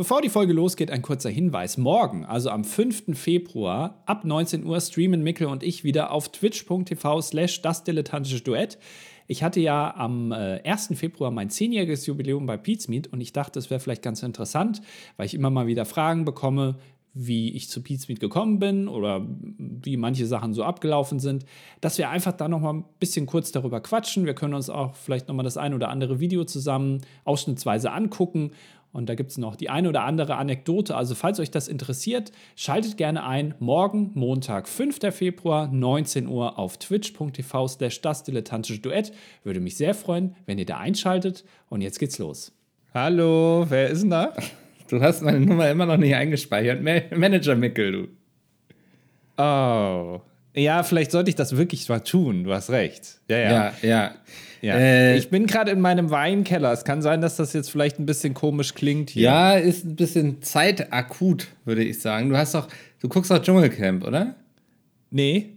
Bevor die Folge losgeht, ein kurzer Hinweis. Morgen, also am 5. Februar, ab 19 Uhr streamen Mikkel und ich wieder auf twitch.tv slash das dilettantische Duett. Ich hatte ja am äh, 1. Februar mein zehnjähriges Jubiläum bei Pizmeet und ich dachte, es wäre vielleicht ganz interessant, weil ich immer mal wieder Fragen bekomme, wie ich zu Pizmeet gekommen bin oder wie manche Sachen so abgelaufen sind, dass wir einfach da noch mal ein bisschen kurz darüber quatschen. Wir können uns auch vielleicht noch mal das ein oder andere Video zusammen ausschnittsweise angucken und da gibt es noch die eine oder andere Anekdote. Also falls euch das interessiert, schaltet gerne ein. Morgen, Montag, 5. Februar, 19 Uhr auf twitch.tv slash das dilettantische Duett. Würde mich sehr freuen, wenn ihr da einschaltet. Und jetzt geht's los. Hallo, wer ist denn da? Du hast meine Nummer immer noch nicht eingespeichert. Manager Mickel, du. Oh. Ja, vielleicht sollte ich das wirklich mal tun. Du hast recht. Ja, ja. ja, ja. Ja. Äh, ich bin gerade in meinem Weinkeller. Es kann sein, dass das jetzt vielleicht ein bisschen komisch klingt hier. Ja, ist ein bisschen zeitakut, würde ich sagen. Du hast doch, du guckst doch Dschungelcamp, oder? Nee.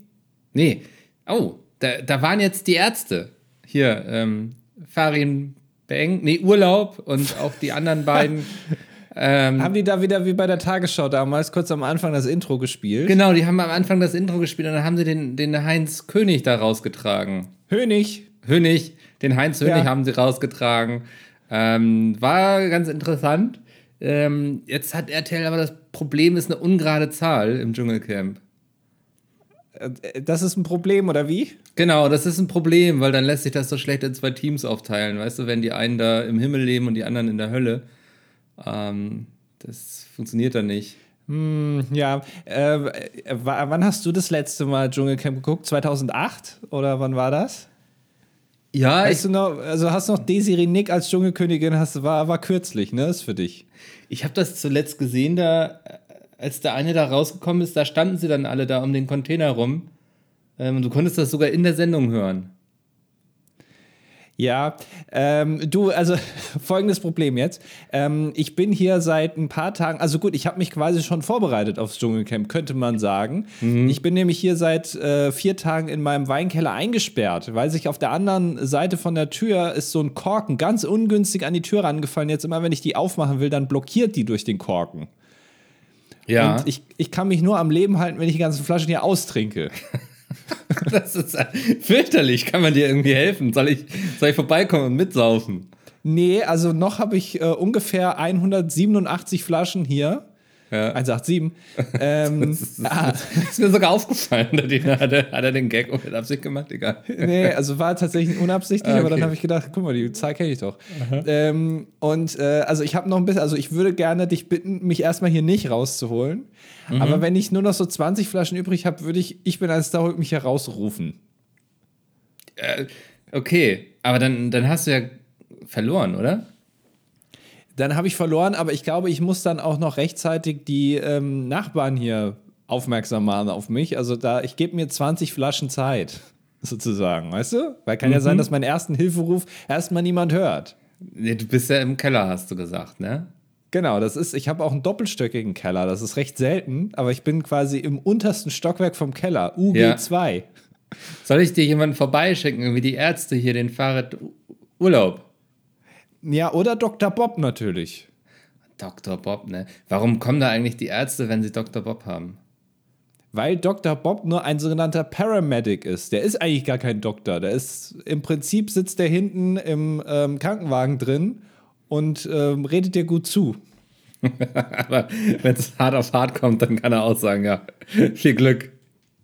Nee. Oh, da, da waren jetzt die Ärzte. Hier, ähm, Farin Beng, nee, Urlaub und auch die anderen beiden Ähm, haben die da wieder wie bei der Tagesschau damals kurz am Anfang das Intro gespielt? Genau, die haben am Anfang das Intro gespielt und dann haben sie den, den Heinz König da rausgetragen. Hönig. Hönig, den Heinz Hönig ja. haben sie rausgetragen. Ähm, war ganz interessant. Ähm, jetzt hat RTL aber das Problem, ist eine ungerade Zahl im Dschungelcamp. Äh, das ist ein Problem, oder wie? Genau, das ist ein Problem, weil dann lässt sich das so schlecht in zwei Teams aufteilen. Weißt du, wenn die einen da im Himmel leben und die anderen in der Hölle. Ähm, das funktioniert dann nicht. Hm, ja, äh, wann hast du das letzte Mal Dschungelcamp geguckt? 2008 oder wann war das? Ja, weißt du noch, also hast du noch Desiree Nick als Dschungelkönigin, hast, war, war kürzlich, ne? Ist für dich. Ich habe das zuletzt gesehen, da, als der eine da rausgekommen ist, da standen sie dann alle da um den Container rum. Ähm, du konntest das sogar in der Sendung hören. Ja, ähm, du, also folgendes Problem jetzt. Ähm, ich bin hier seit ein paar Tagen, also gut, ich habe mich quasi schon vorbereitet aufs Dschungelcamp, könnte man sagen. Mhm. Ich bin nämlich hier seit äh, vier Tagen in meinem Weinkeller eingesperrt, weil sich auf der anderen Seite von der Tür ist so ein Korken ganz ungünstig an die Tür rangefallen. Jetzt immer, wenn ich die aufmachen will, dann blockiert die durch den Korken. Ja. Und ich, ich kann mich nur am Leben halten, wenn ich die ganzen Flaschen hier austrinke. das ist fürchterlich. Kann man dir irgendwie helfen? Soll ich, soll ich vorbeikommen und mitsaufen? Nee, also noch habe ich äh, ungefähr 187 Flaschen hier. Ja. 187. Ähm, das, ist, ah. das ist mir sogar aufgefallen. Hat er, hat er den Gag mit Absicht gemacht? Egal. Nee, also war tatsächlich unabsichtlich, ah, okay. aber dann habe ich gedacht, guck mal, die Zahl kenne ich doch. Ähm, und äh, also ich habe noch ein bisschen, also ich würde gerne dich bitten, mich erstmal hier nicht rauszuholen. Mhm. Aber wenn ich nur noch so 20 Flaschen übrig habe, würde ich, ich bin ein Star, mich herausrufen. Äh, okay, aber dann, dann hast du ja verloren, oder? Dann habe ich verloren, aber ich glaube, ich muss dann auch noch rechtzeitig die ähm, Nachbarn hier aufmerksam machen auf mich. Also da, ich gebe mir 20 Flaschen Zeit, sozusagen, weißt du? Weil kann mhm. ja sein, dass meinen ersten Hilferuf erstmal niemand hört. Nee, du bist ja im Keller, hast du gesagt, ne? Genau, das ist, ich habe auch einen doppelstöckigen Keller. Das ist recht selten, aber ich bin quasi im untersten Stockwerk vom Keller, UG2. Ja. Soll ich dir jemanden vorbeischicken, wie die Ärzte hier den Fahrrad Urlaub? Ja, oder Dr. Bob natürlich. Dr. Bob, ne? Warum kommen da eigentlich die Ärzte, wenn sie Dr. Bob haben? Weil Dr. Bob nur ein sogenannter Paramedic ist. Der ist eigentlich gar kein Doktor. Der ist im Prinzip sitzt der hinten im ähm, Krankenwagen drin und ähm, redet dir gut zu. Aber wenn es hart auf hart kommt, dann kann er auch sagen, ja, viel Glück.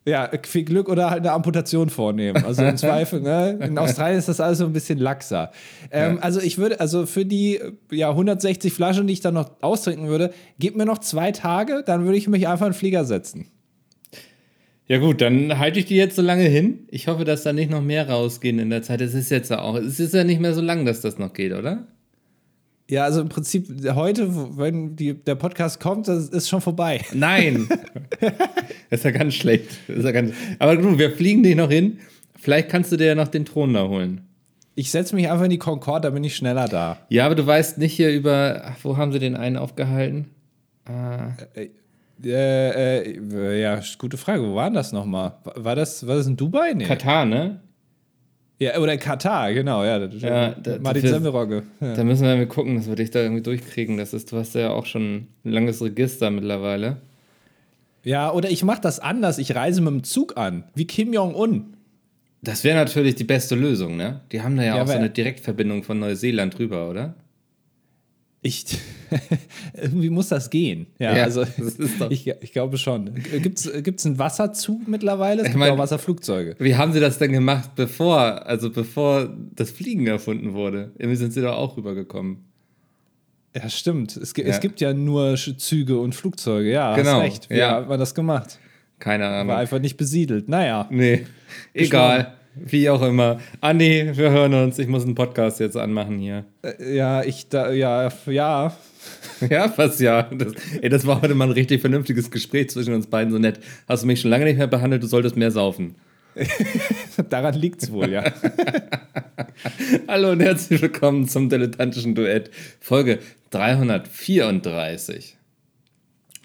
Ja, viel Glück oder halt eine Amputation vornehmen. Also im Zweifel, ne? In Australien ist das alles so ein bisschen laxer. Ähm, ja. Also ich würde, also für die ja, 160 Flaschen, die ich dann noch austrinken würde, gib mir noch zwei Tage, dann würde ich mich einfach in den Flieger setzen. Ja gut, dann halte ich die jetzt so lange hin. Ich hoffe, dass da nicht noch mehr rausgehen in der Zeit. Es ist jetzt ja auch, es ist ja nicht mehr so lang, dass das noch geht, oder? Ja, also im Prinzip heute, wenn die, der Podcast kommt, das ist schon vorbei. Nein. das ist ja ganz schlecht. Ja ganz, aber gut, wir fliegen dich noch hin. Vielleicht kannst du dir ja noch den Thron da holen. Ich setze mich einfach in die Concorde, da bin ich schneller da. Ja, aber du weißt nicht hier über. Ach, wo haben sie den einen aufgehalten? Ah. Äh, äh, äh, ja, gute Frage. Wo war das nochmal? War das, war das in Dubai? Nee. Katar, ne? Ja, oder Katar, genau, ja. ja da, Martin Semmelrogge. Ja. Da müssen wir mal gucken, dass wir dich da irgendwie durchkriegen. Das ist, du hast ja auch schon ein langes Register mittlerweile. Ja, oder ich mache das anders. Ich reise mit dem Zug an, wie Kim Jong-un. Das wäre natürlich die beste Lösung, ne? Die haben da ja, ja auch so eine Direktverbindung von Neuseeland rüber, oder? Ich, irgendwie muss das gehen. Ja, ja also ich, ich glaube schon. Gibt es einen Wasserzug mittlerweile? Es gibt ich mein, auch Wasserflugzeuge. Wie haben sie das denn gemacht, bevor, also bevor das Fliegen erfunden wurde? Irgendwie sind sie da auch rübergekommen. Ja, stimmt. Es, ja. es gibt ja nur Züge und Flugzeuge. Ja, genau. hast recht. Wie ja. hat man das gemacht? Keine Ahnung. War einfach nicht besiedelt. Naja. Nee, egal. Wie auch immer. Andi, wir hören uns. Ich muss einen Podcast jetzt anmachen hier. Äh, ja, ich da, ja, ja. Ja, was ja. Das, ey, das war heute mal ein richtig vernünftiges Gespräch zwischen uns beiden. So nett. Hast du mich schon lange nicht mehr behandelt, du solltest mehr saufen. Daran liegt's wohl, ja. Hallo und herzlich willkommen zum dilettantischen Duett, Folge 334.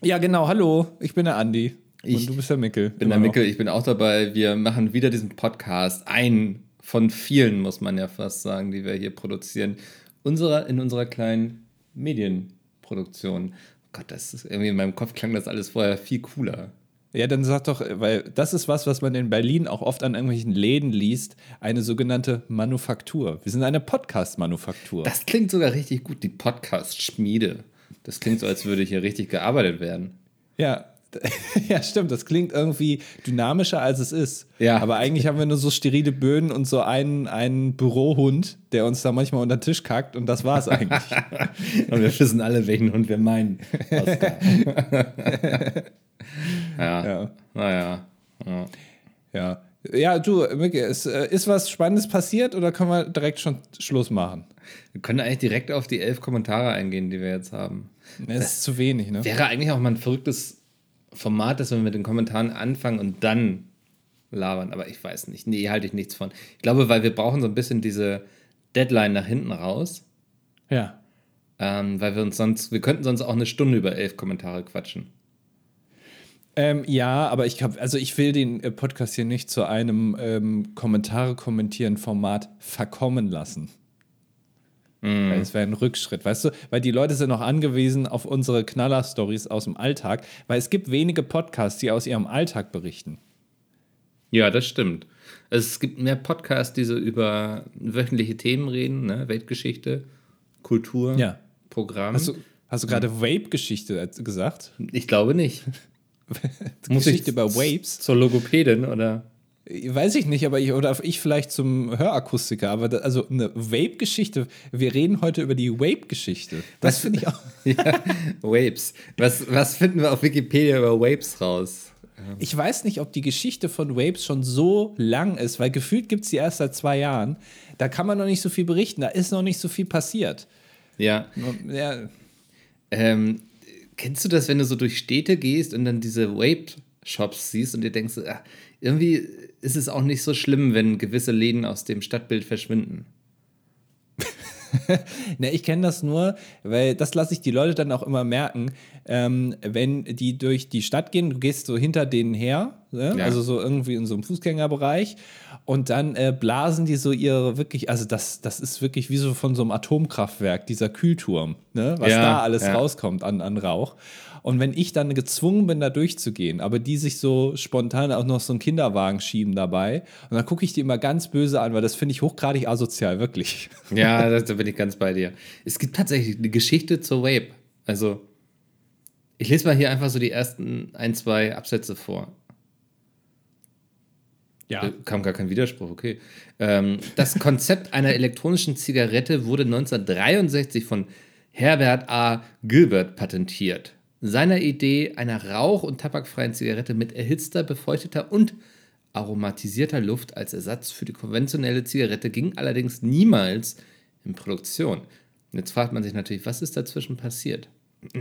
Ja, genau. Hallo, ich bin der Andi. Ich und du bist der Mickel. bin der Mickel, ich bin auch dabei. Wir machen wieder diesen Podcast. Ein von vielen, muss man ja fast sagen, die wir hier produzieren. Unserer, in unserer kleinen Medienproduktion. Gott, das ist irgendwie in meinem Kopf klang das alles vorher viel cooler. Ja, dann sag doch, weil das ist was, was man in Berlin auch oft an irgendwelchen Läden liest, eine sogenannte Manufaktur. Wir sind eine Podcast-Manufaktur. Das klingt sogar richtig gut, die Podcast-Schmiede. Das klingt so, als würde hier richtig gearbeitet werden. Ja, Ja, stimmt. Das klingt irgendwie dynamischer, als es ist. Ja. Aber eigentlich haben wir nur so sterile Böden und so einen, einen Bürohund, der uns da manchmal unter den Tisch kackt und das war es eigentlich. und wir wissen alle, welchen Hund wir meinen. ja. ja. Naja. Ja. ja. Ja, du, Micky, ist, äh, ist was Spannendes passiert oder können wir direkt schon Schluss machen? Wir können eigentlich direkt auf die elf Kommentare eingehen, die wir jetzt haben. Das, das ist zu wenig, ne? Wäre eigentlich auch mal ein verrücktes Format, dass wir mit den Kommentaren anfangen und dann labern. Aber ich weiß nicht. Nee, halte ich nichts von. Ich glaube, weil wir brauchen so ein bisschen diese Deadline nach hinten raus. Ja. Ähm, weil wir uns sonst, wir könnten sonst auch eine Stunde über elf Kommentare quatschen. Ähm, ja, aber ich glaube, also ich will den äh, Podcast hier nicht zu einem ähm, Kommentare kommentieren Format verkommen lassen. Mm. Weil es wäre ein Rückschritt, weißt du? Weil die Leute sind noch angewiesen auf unsere Knaller-Stories aus dem Alltag, weil es gibt wenige Podcasts, die aus ihrem Alltag berichten. Ja, das stimmt. Also es gibt mehr Podcasts, die so über wöchentliche Themen reden, ne? Weltgeschichte, Kultur, ja. Programm. Hast du, hast du gerade. Vape-Geschichte gesagt? Ich glaube nicht. Geschichte über Vapes? Zur Logopädin oder? Weiß ich nicht, aber ich, oder ich vielleicht zum Hörakustiker, aber da, also eine Vape-Geschichte. Wir reden heute über die Vape-Geschichte. Das finde ich auch. ja, Vapes. Was, was finden wir auf Wikipedia über Vapes raus? Ich weiß nicht, ob die Geschichte von Vapes schon so lang ist, weil gefühlt gibt es die erst seit zwei Jahren. Da kann man noch nicht so viel berichten, da ist noch nicht so viel passiert. Ja. ja. Ähm, kennst du das, wenn du so durch Städte gehst und dann diese Vape-Shops siehst und dir denkst, ach, irgendwie ist es auch nicht so schlimm, wenn gewisse Läden aus dem Stadtbild verschwinden. ne, ich kenne das nur, weil das lasse ich die Leute dann auch immer merken, ähm, wenn die durch die Stadt gehen, du gehst so hinter denen her, ne? ja. also so irgendwie in so einem Fußgängerbereich und dann äh, blasen die so ihre wirklich, also das, das ist wirklich wie so von so einem Atomkraftwerk, dieser Kühlturm, ne? was ja, da alles ja. rauskommt an, an Rauch. Und wenn ich dann gezwungen bin, da durchzugehen, aber die sich so spontan auch noch so einen Kinderwagen schieben dabei, und dann gucke ich die immer ganz böse an, weil das finde ich hochgradig asozial, wirklich. Ja, da bin ich ganz bei dir. Es gibt tatsächlich eine Geschichte zur Vape. Also, ich lese mal hier einfach so die ersten ein, zwei Absätze vor. Ja. Äh, kam gar kein Widerspruch, okay. Ähm, das Konzept einer elektronischen Zigarette wurde 1963 von Herbert A. Gilbert patentiert seiner Idee einer rauch- und tabakfreien Zigarette mit erhitzter, befeuchteter und aromatisierter Luft als Ersatz für die konventionelle Zigarette ging allerdings niemals in Produktion. Jetzt fragt man sich natürlich, was ist dazwischen passiert?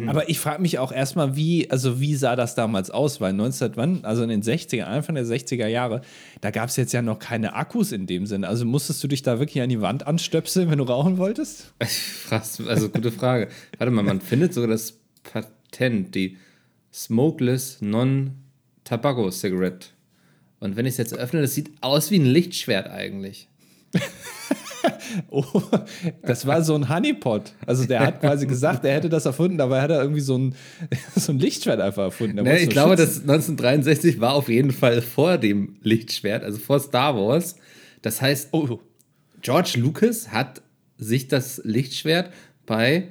Aber ich frage mich auch erstmal, wie, also wie sah das damals aus? Weil 19, wann, also in den 60er, Anfang der 60er Jahre, da gab es jetzt ja noch keine Akkus in dem Sinne. Also musstest du dich da wirklich an die Wand anstöpseln, wenn du rauchen wolltest? Also gute Frage. Warte mal, man findet sogar das Patent, die Smokeless Non-Tobacco Cigarette. Und wenn ich es jetzt öffne, das sieht aus wie ein Lichtschwert eigentlich. oh, das war so ein Honeypot. Also der hat quasi gesagt, er hätte das erfunden, aber er hat irgendwie so ein, so ein Lichtschwert einfach erfunden. Nee, ich glaube, schützen. das 1963 war auf jeden Fall vor dem Lichtschwert, also vor Star Wars. Das heißt, oh. George Lucas hat sich das Lichtschwert bei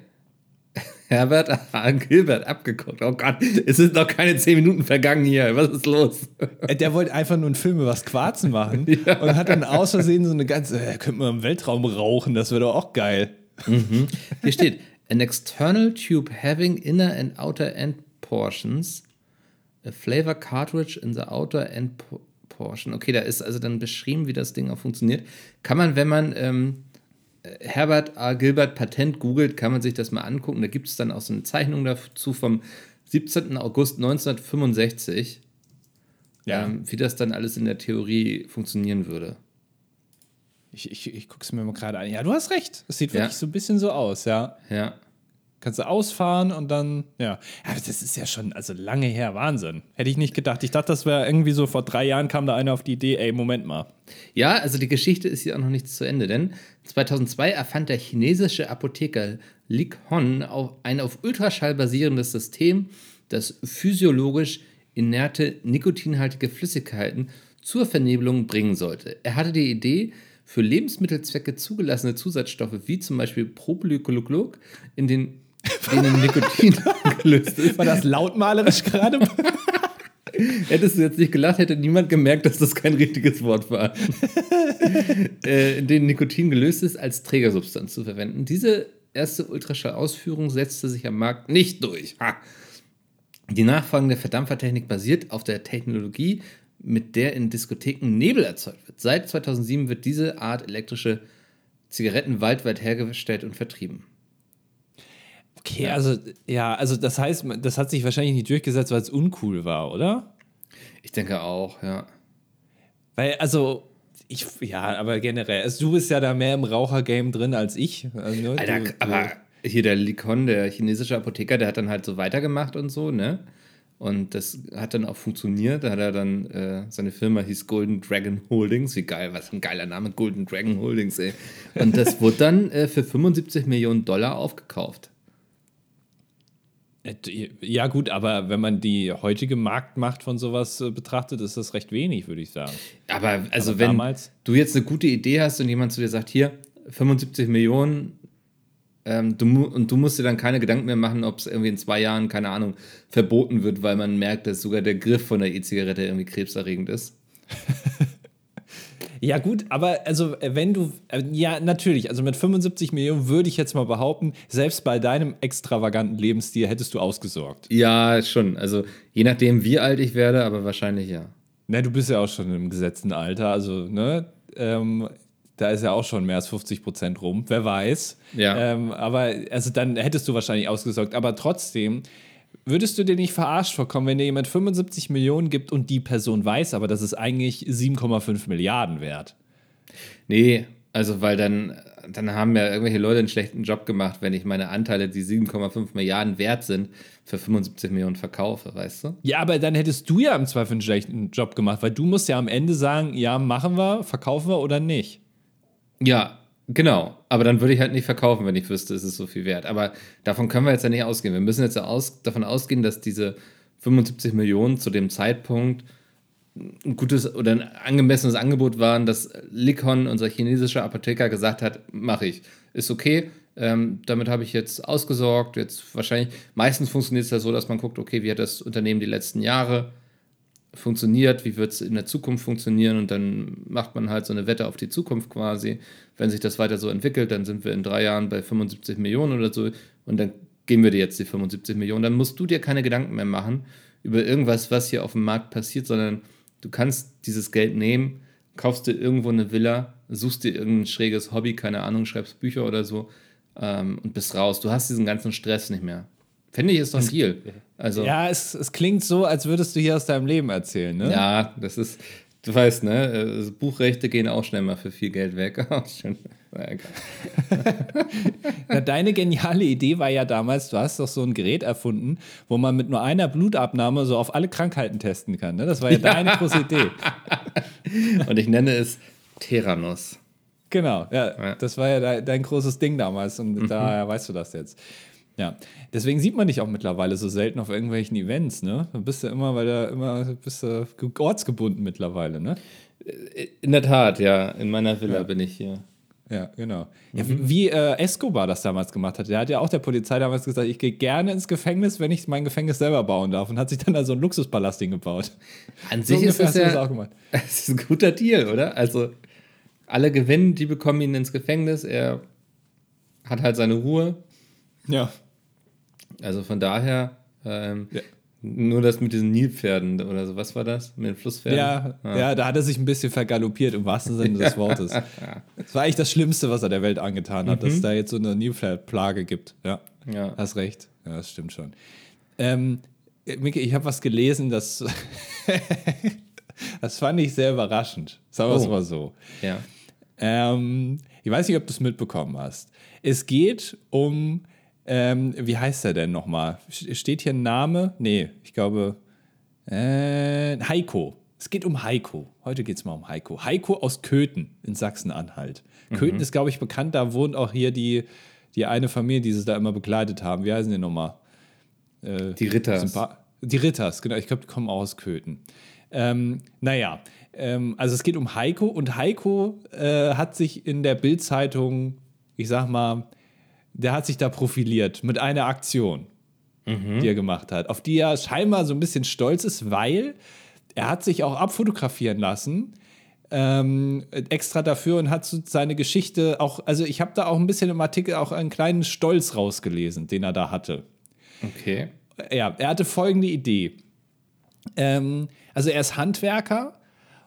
Herbert H. Gilbert abgeguckt. Oh Gott, es sind noch keine zehn Minuten vergangen hier. Was ist los? Äh, der wollte einfach nur einen Film über das Quarzen machen ja. und hat dann aus Versehen so eine ganze, äh, könnte man im Weltraum rauchen, das wäre doch auch geil. Mhm. Hier steht, an external tube having inner and outer end portions, a flavor cartridge in the outer end portion. Okay, da ist also dann beschrieben, wie das Ding auch funktioniert. Kann man, wenn man ähm, Herbert A. Gilbert Patent googelt, kann man sich das mal angucken. Da gibt es dann auch so eine Zeichnung dazu vom 17. August 1965, ja. ähm, wie das dann alles in der Theorie funktionieren würde. Ich, ich, ich gucke es mir mal gerade an. Ja, du hast recht. Es sieht wirklich ja. so ein bisschen so aus, ja. Ja. Kannst du ausfahren und dann, ja. ja. Das ist ja schon, also lange her, Wahnsinn. Hätte ich nicht gedacht. Ich dachte, das wäre irgendwie so, vor drei Jahren kam da einer auf die Idee, ey, Moment mal. Ja, also die Geschichte ist hier auch noch nicht zu Ende, denn 2002 erfand der chinesische Apotheker Li Hon ein auf Ultraschall basierendes System, das physiologisch inerte, nikotinhaltige Flüssigkeiten zur Vernebelung bringen sollte. Er hatte die Idee, für Lebensmittelzwecke zugelassene Zusatzstoffe wie zum Beispiel Propylglycol in den denen Nikotin gelöst ist. War das lautmalerisch gerade? Hättest du jetzt nicht gelacht, hätte niemand gemerkt, dass das kein richtiges Wort war. äh, in denen Nikotin gelöst ist, als Trägersubstanz zu verwenden. Diese erste Ultraschall-Ausführung setzte sich am Markt nicht durch. Ha. Die nachfolgende Verdampfertechnik basiert auf der Technologie, mit der in Diskotheken Nebel erzeugt wird. Seit 2007 wird diese Art elektrische Zigaretten weltweit hergestellt und vertrieben. Okay, ja. also ja, also das heißt, das hat sich wahrscheinlich nicht durchgesetzt, weil es uncool war, oder? Ich denke auch, ja. Weil, also, ich, ja, aber generell, also du bist ja da mehr im Rauchergame drin als ich. Also, ne? Alter, du, aber hier der Likon, der chinesische Apotheker, der hat dann halt so weitergemacht und so, ne? Und das hat dann auch funktioniert. Da hat er dann, äh, seine Firma hieß Golden Dragon Holdings. Wie geil, was ein geiler Name, Golden Dragon Holdings, ey. Und das wurde dann äh, für 75 Millionen Dollar aufgekauft. Ja, gut, aber wenn man die heutige Marktmacht von sowas äh, betrachtet, ist das recht wenig, würde ich sagen. Aber also, aber wenn du jetzt eine gute Idee hast und jemand zu dir sagt, hier, 75 Millionen, ähm, du, und du musst dir dann keine Gedanken mehr machen, ob es irgendwie in zwei Jahren, keine Ahnung, verboten wird, weil man merkt, dass sogar der Griff von der E-Zigarette irgendwie krebserregend ist. Ja, gut, aber also, äh, wenn du, äh, ja, natürlich, also mit 75 Millionen würde ich jetzt mal behaupten, selbst bei deinem extravaganten Lebensstil hättest du ausgesorgt. Ja, schon. Also, je nachdem, wie alt ich werde, aber wahrscheinlich ja. Na, du bist ja auch schon im gesetzten Alter, also, ne, ähm, da ist ja auch schon mehr als 50 Prozent rum, wer weiß. Ja. Ähm, aber, also, dann hättest du wahrscheinlich ausgesorgt, aber trotzdem Würdest du dir nicht verarscht vorkommen, wenn dir jemand 75 Millionen gibt und die Person weiß, aber das ist eigentlich 7,5 Milliarden wert? Nee, also weil dann, dann haben ja irgendwelche Leute einen schlechten Job gemacht, wenn ich meine Anteile, die 7,5 Milliarden wert sind, für 75 Millionen verkaufe, weißt du? Ja, aber dann hättest du ja im Zweifel einen schlechten Job gemacht, weil du musst ja am Ende sagen, ja, machen wir, verkaufen wir oder nicht. Ja, Genau, aber dann würde ich halt nicht verkaufen, wenn ich wüsste, es ist so viel wert. Aber davon können wir jetzt ja nicht ausgehen. Wir müssen jetzt ja aus, davon ausgehen, dass diese 75 Millionen zu dem Zeitpunkt ein gutes oder ein angemessenes Angebot waren, dass Likon, unser chinesischer Apotheker, gesagt hat, mache ich. Ist okay, ähm, damit habe ich jetzt ausgesorgt. Jetzt wahrscheinlich, meistens funktioniert es ja so, dass man guckt, okay, wie hat das Unternehmen die letzten Jahre funktioniert, wie wird es in der Zukunft funktionieren und dann macht man halt so eine Wette auf die Zukunft quasi. Wenn sich das weiter so entwickelt, dann sind wir in drei Jahren bei 75 Millionen oder so und dann geben wir dir jetzt die 75 Millionen. Dann musst du dir keine Gedanken mehr machen über irgendwas, was hier auf dem Markt passiert, sondern du kannst dieses Geld nehmen, kaufst dir irgendwo eine Villa, suchst dir irgendein schräges Hobby, keine Ahnung, schreibst Bücher oder so ähm, und bist raus. Du hast diesen ganzen Stress nicht mehr. Finde ich, ist doch ein Deal. Also, ja, es, es klingt so, als würdest du hier aus deinem Leben erzählen, ne? Ja, das ist, du weißt, ne? Äh, Buchrechte gehen auch schnell mal für viel Geld weg. ja, deine geniale Idee war ja damals, du hast doch so ein Gerät erfunden, wo man mit nur einer Blutabnahme so auf alle Krankheiten testen kann. Ne? Das war ja, ja. deine große Idee. Und ich nenne es Theranos. Genau, ja, Ja. Das war ja dein, dein großes Ding damals und Mhm. daher weißt du das jetzt. Ja, deswegen sieht man dich auch mittlerweile so selten auf irgendwelchen Events, ne? Du bist ja immer, weil da immer bist du ge- ortsgebunden mittlerweile, ne? In der Tat, ja. In meiner Villa bin ich hier. Ja, genau. Ja, wie äh, Escobar das damals gemacht hat. Der hat ja auch der Polizei damals gesagt, ich gehe gerne ins Gefängnis, wenn ich mein Gefängnis selber bauen darf. Und hat sich dann da so ein Luxuspalast hingebaut. An So sich ist das du das ja auch gemacht. es ist ein guter Deal, oder? Also alle gewinnen, die bekommen ihn ins Gefängnis. Er hat halt seine Ruhe. Ja. Also von daher, ähm, Ja. nur das mit diesen Nilpferden oder so, was war das? Mit den Flusspferden? Ja, ja, da hat er sich ein bisschen vergaloppiert, im wahrsten Sinne des Wortes. Das war eigentlich das Schlimmste, was er der Welt angetan hat, dass es da jetzt so eine Nilpferd-Plage gibt. Ja, Ja. hast recht. Ja, das stimmt schon. Ähm, Miki, ich habe was gelesen, das, das fand ich sehr überraschend. Sagen wir es Oh. mal so. ja. Ähm, ich weiß nicht, ob du es mitbekommen hast. Es geht um, ähm, wie heißt er denn nochmal? Steht hier ein Name? Nee, ich glaube, äh, Heiko. Es geht um Heiko. Heute geht es mal um Heiko. Heiko aus Köthen in Sachsen-Anhalt. Köthen ist, glaube ich, bekannt. Da wohnt auch hier die, die eine Familie, die sie da immer begleitet haben. Wie heißen die nochmal? Die Ritters. Die Ritters, genau. Ich glaube, die kommen auch aus Köthen. Ähm, naja, ähm, also es geht um Heiko und Heiko äh, hat sich in der Bild-Zeitung, ich sag mal, der hat sich da profiliert mit einer Aktion, die er gemacht hat, auf die er scheinbar so ein bisschen stolz ist, weil er hat sich auch abfotografieren lassen. Ähm, extra dafür und hat so seine Geschichte auch, also ich habe da auch ein bisschen im Artikel auch einen kleinen Stolz rausgelesen, den er da hatte Okay. ja, er hatte folgende Idee. Ähm, also er ist Handwerker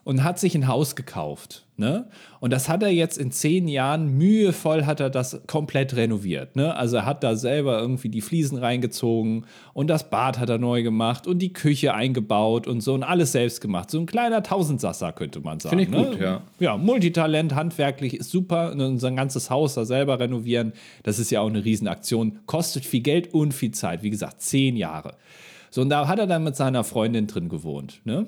und hat sich ein Haus gekauft. Ne? Und das hat er jetzt in zehn Jahren mühevoll hat er das komplett renoviert. Ne? Also er hat da selber irgendwie die Fliesen reingezogen und das Bad hat er neu gemacht und die Küche eingebaut und so und alles selbst gemacht. So ein kleiner Tausendsasser könnte man sagen. Finde ich gut, ne? ja. Ja, Multitalent, handwerklich ist super. Und sein ganzes Haus da selber renovieren, das ist ja auch eine Riesenaktion. Kostet viel Geld und viel Zeit. Wie gesagt, zehn Jahre. So, und da hat er dann mit seiner Freundin drin gewohnt. Ne?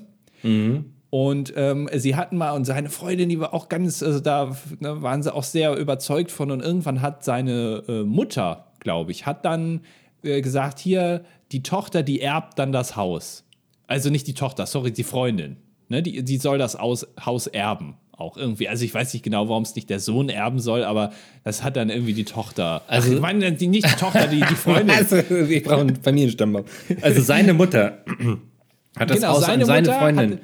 Und ähm, sie hatten mal, und seine Freundin, die war auch ganz, also da ne, waren sie auch sehr überzeugt von. Und irgendwann hat seine äh, Mutter, glaube ich, hat dann äh, gesagt: Hier, die Tochter, die erbt dann das Haus. Also nicht die Tochter, sorry, die Freundin. Ne, die, die soll das Aus, Haus erben. Auch irgendwie. Also ich weiß nicht genau, warum es nicht der Sohn erben soll, aber das hat dann irgendwie die Tochter. Also- Ach, ich meine, die, nicht die Tochter, die, die Freundin. Also, ich brauche einen Familienstammbaum. Also seine Mutter hat das Haus an seine Mutter Freundin. Hat,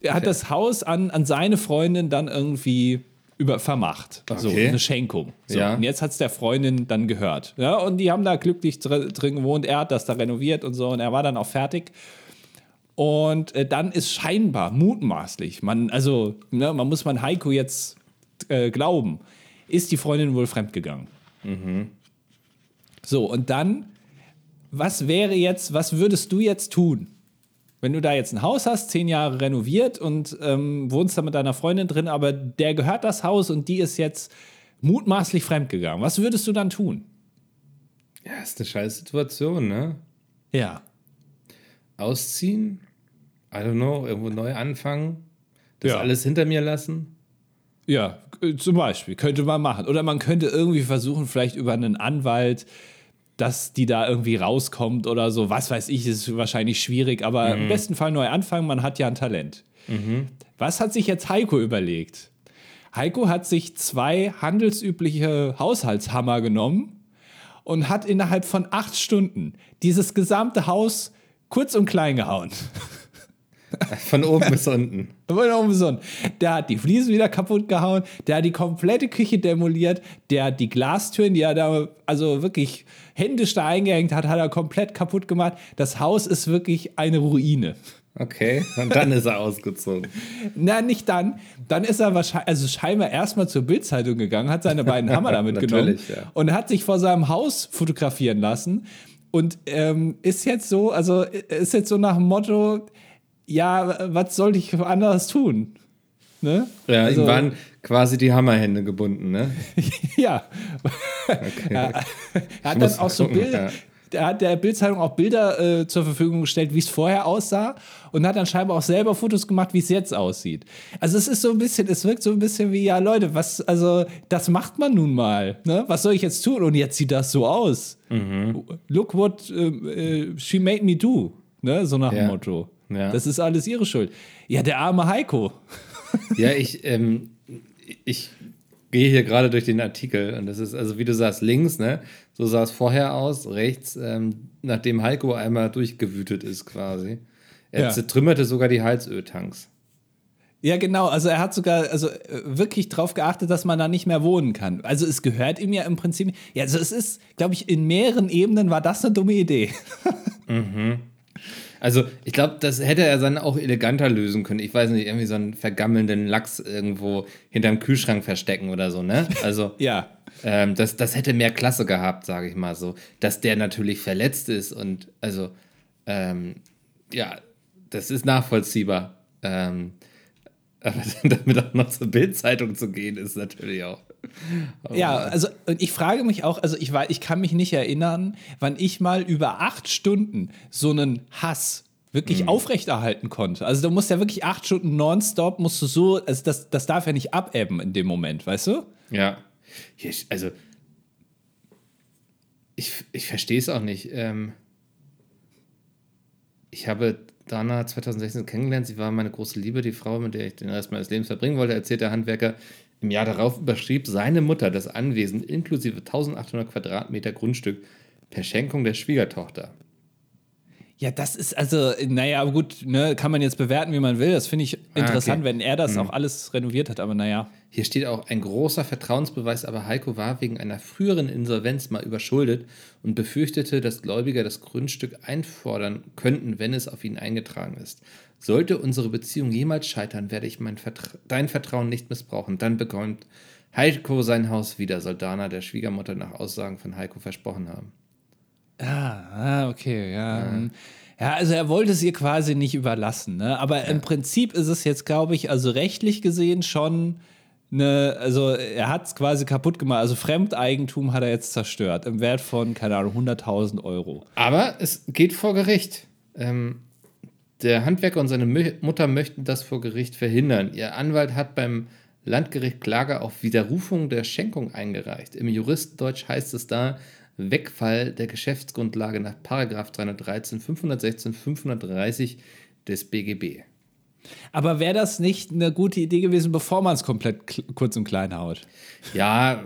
er hat das Haus an, an seine Freundin dann irgendwie über vermacht. So, Okay. eine Schenkung. So. Ja. Und jetzt hat es der Freundin dann gehört. Ja, und die haben da glücklich dr drin gewohnt. Er hat das da renoviert und so. Und er war dann auch fertig. Und äh, dann ist scheinbar, mutmaßlich, man, also, ne, man muss man Heiko jetzt äh, glauben, ist die Freundin wohl fremdgegangen. So, und dann, was wäre jetzt, was würdest du jetzt tun? Wenn du da jetzt ein Haus hast, zehn Jahre renoviert und ähm, wohnst da mit deiner Freundin drin, aber der gehört das Haus und die ist jetzt mutmaßlich fremdgegangen. Was würdest du dann tun? Ja, ist eine scheiß Situation, ne? Ja. Ausziehen? I don't know, irgendwo neu anfangen? Das Ja. alles hinter mir lassen? Ja, äh, zum Beispiel, könnte man machen. Oder man könnte irgendwie versuchen, vielleicht über einen Anwalt, dass die da irgendwie rauskommt oder so. Was weiß ich, ist wahrscheinlich schwierig, aber im besten Fall neu anfangen, man hat ja ein Talent. Was hat sich jetzt Heiko überlegt? Heiko hat sich zwei handelsübliche Haushaltshammer genommen und hat innerhalb von acht Stunden dieses gesamte Haus kurz und klein gehauen. Von oben bis unten. Aber noch umsonst. Der hat die Fliesen wieder kaputt gehauen, der hat die komplette Küche demoliert, der hat die Glastüren, die er da also wirklich händisch da eingehängt hat, hat er komplett kaputt gemacht. Das Haus ist wirklich eine Ruine. Okay, und dann ist er ausgezogen. Na, nicht dann. Dann ist er wahrscheinlich, also scheinbar erstmal zur Bildzeitung gegangen, hat seine beiden Hammer da mitgenommen Natürlich, ja. und hat sich vor seinem Haus fotografieren lassen und ähm, ist jetzt so, also ist jetzt so nach dem Motto, ja, was soll ich anderes tun? Ne? Ja, Also- ihm waren quasi die Hammerhände gebunden, ne? Ja. er er hat dann auch so gucken, Bilder, ja. der hat der Bildzeitung auch Bilder äh, zur Verfügung gestellt, wie es vorher aussah und hat dann scheinbar auch selber Fotos gemacht, wie es jetzt aussieht. Also es ist so ein bisschen, es wirkt so ein bisschen wie, ja Leute, was, also das macht man nun mal. Ne? Was soll ich jetzt tun? Und jetzt sieht das so aus. Mhm. Look what uh, she made me do. Ne? So nach ja. dem Motto. Ja. Das ist alles ihre Schuld. Ja, der arme Heiko. Ja, ich, ähm, ich gehe hier gerade durch den Artikel und das ist, also wie du sagst, links, ne? So sah es vorher aus, rechts, ähm, nachdem Heiko einmal durchgewütet ist quasi. Er ja. zertrümmerte sogar die Halsöltanks. Ja, genau. Also er hat sogar also äh, wirklich darauf geachtet, dass man da nicht mehr wohnen kann. Also es gehört ihm ja im Prinzip. Ja, also es ist, glaube ich, in mehreren Ebenen war das eine dumme Idee. mhm. Also, ich glaube, das hätte er dann auch eleganter lösen können. Ich weiß nicht, irgendwie so einen vergammelnden Lachs irgendwo hinterm Kühlschrank verstecken oder so, ne? Also, ja. Ähm, das, das hätte mehr Klasse gehabt, sage ich mal so. Dass der natürlich verletzt ist und, also, ähm, ja, das ist nachvollziehbar. Ähm, aber damit auch noch zur Bildzeitung zu gehen, ist natürlich auch. Oh ja, also ich frage mich auch, also ich, ich kann mich nicht erinnern, wann ich mal über acht Stunden so einen Hass wirklich mhm. aufrechterhalten konnte. Also du musst ja wirklich acht Stunden nonstop, musst du so, also das, das darf ja nicht abebben in dem Moment, weißt du? Ja. Also ich, ich verstehe es auch nicht. Ähm, ich habe Dana 2016 kennengelernt. Sie war meine große Liebe, die Frau, mit der ich den Rest meines Lebens verbringen wollte, erzählt der Handwerker. Im Jahr darauf überschrieb seine Mutter das Anwesen inklusive 1800 Quadratmeter Grundstück per Schenkung der Schwiegertochter. Ja, das ist also, naja, gut, ne, kann man jetzt bewerten, wie man will. Das finde ich interessant, ah, okay. wenn er das hm. auch alles renoviert hat, aber naja. Hier steht auch ein großer Vertrauensbeweis, aber Heiko war wegen einer früheren Insolvenz mal überschuldet und befürchtete, dass Gläubiger das Grundstück einfordern könnten, wenn es auf ihn eingetragen ist. Sollte unsere Beziehung jemals scheitern, werde ich mein Vertra dein Vertrauen nicht missbrauchen. Dann bekommt Heiko sein Haus wieder, soll Dana der Schwiegermutter nach Aussagen von Heiko versprochen haben. Ah, okay, ja. ja. Ja, also er wollte es ihr quasi nicht überlassen, ne? Aber ja. im Prinzip ist es jetzt, glaube ich, also rechtlich gesehen schon eine, also er hat es quasi kaputt gemacht. Also Fremdeigentum hat er jetzt zerstört im Wert von, keine Ahnung, 100.000 Euro. Aber es geht vor Gericht. Ähm, der Handwerker und seine Mutter möchten das vor Gericht verhindern. Ihr Anwalt hat beim Landgericht Klage auf Widerrufung der Schenkung eingereicht. Im Juristendeutsch heißt es da, Wegfall der Geschäftsgrundlage nach 313, 516, 530 des BGB. Aber wäre das nicht eine gute Idee gewesen, bevor man es komplett kurz und klein haut? Ja,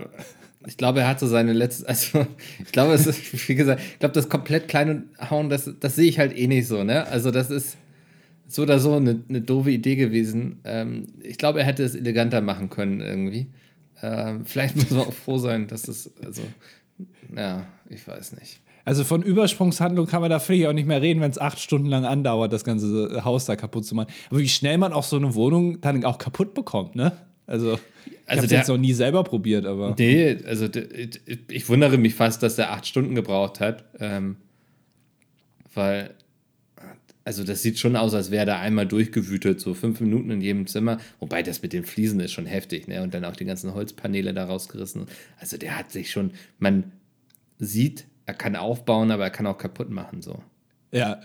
ich glaube, er hatte seine letzte, also ich glaube, es ist, wie gesagt, ich glaube, das komplett klein hauen, das, das sehe ich halt eh nicht so, ne? Also das ist so oder so eine, eine doofe Idee gewesen. Ähm, ich glaube, er hätte es eleganter machen können irgendwie. Ähm, vielleicht muss man auch froh sein, dass es, also ja, ich weiß nicht. Also von Übersprungshandlung kann man da vielleicht auch nicht mehr reden, wenn es acht Stunden lang andauert, das ganze Haus da kaputt zu machen. Aber wie schnell man auch so eine Wohnung dann auch kaputt bekommt, ne? Also, ich also habe es jetzt noch nie selber probiert, aber. Nee, also ich wundere mich fast, dass der acht Stunden gebraucht hat. Ähm, weil, also das sieht schon aus, als wäre da einmal durchgewütet, so fünf Minuten in jedem Zimmer. Wobei das mit den Fliesen ist schon heftig, ne? Und dann auch die ganzen Holzpaneele da rausgerissen. Also der hat sich schon, man sieht, er kann aufbauen, aber er kann auch kaputt machen, so. Ja,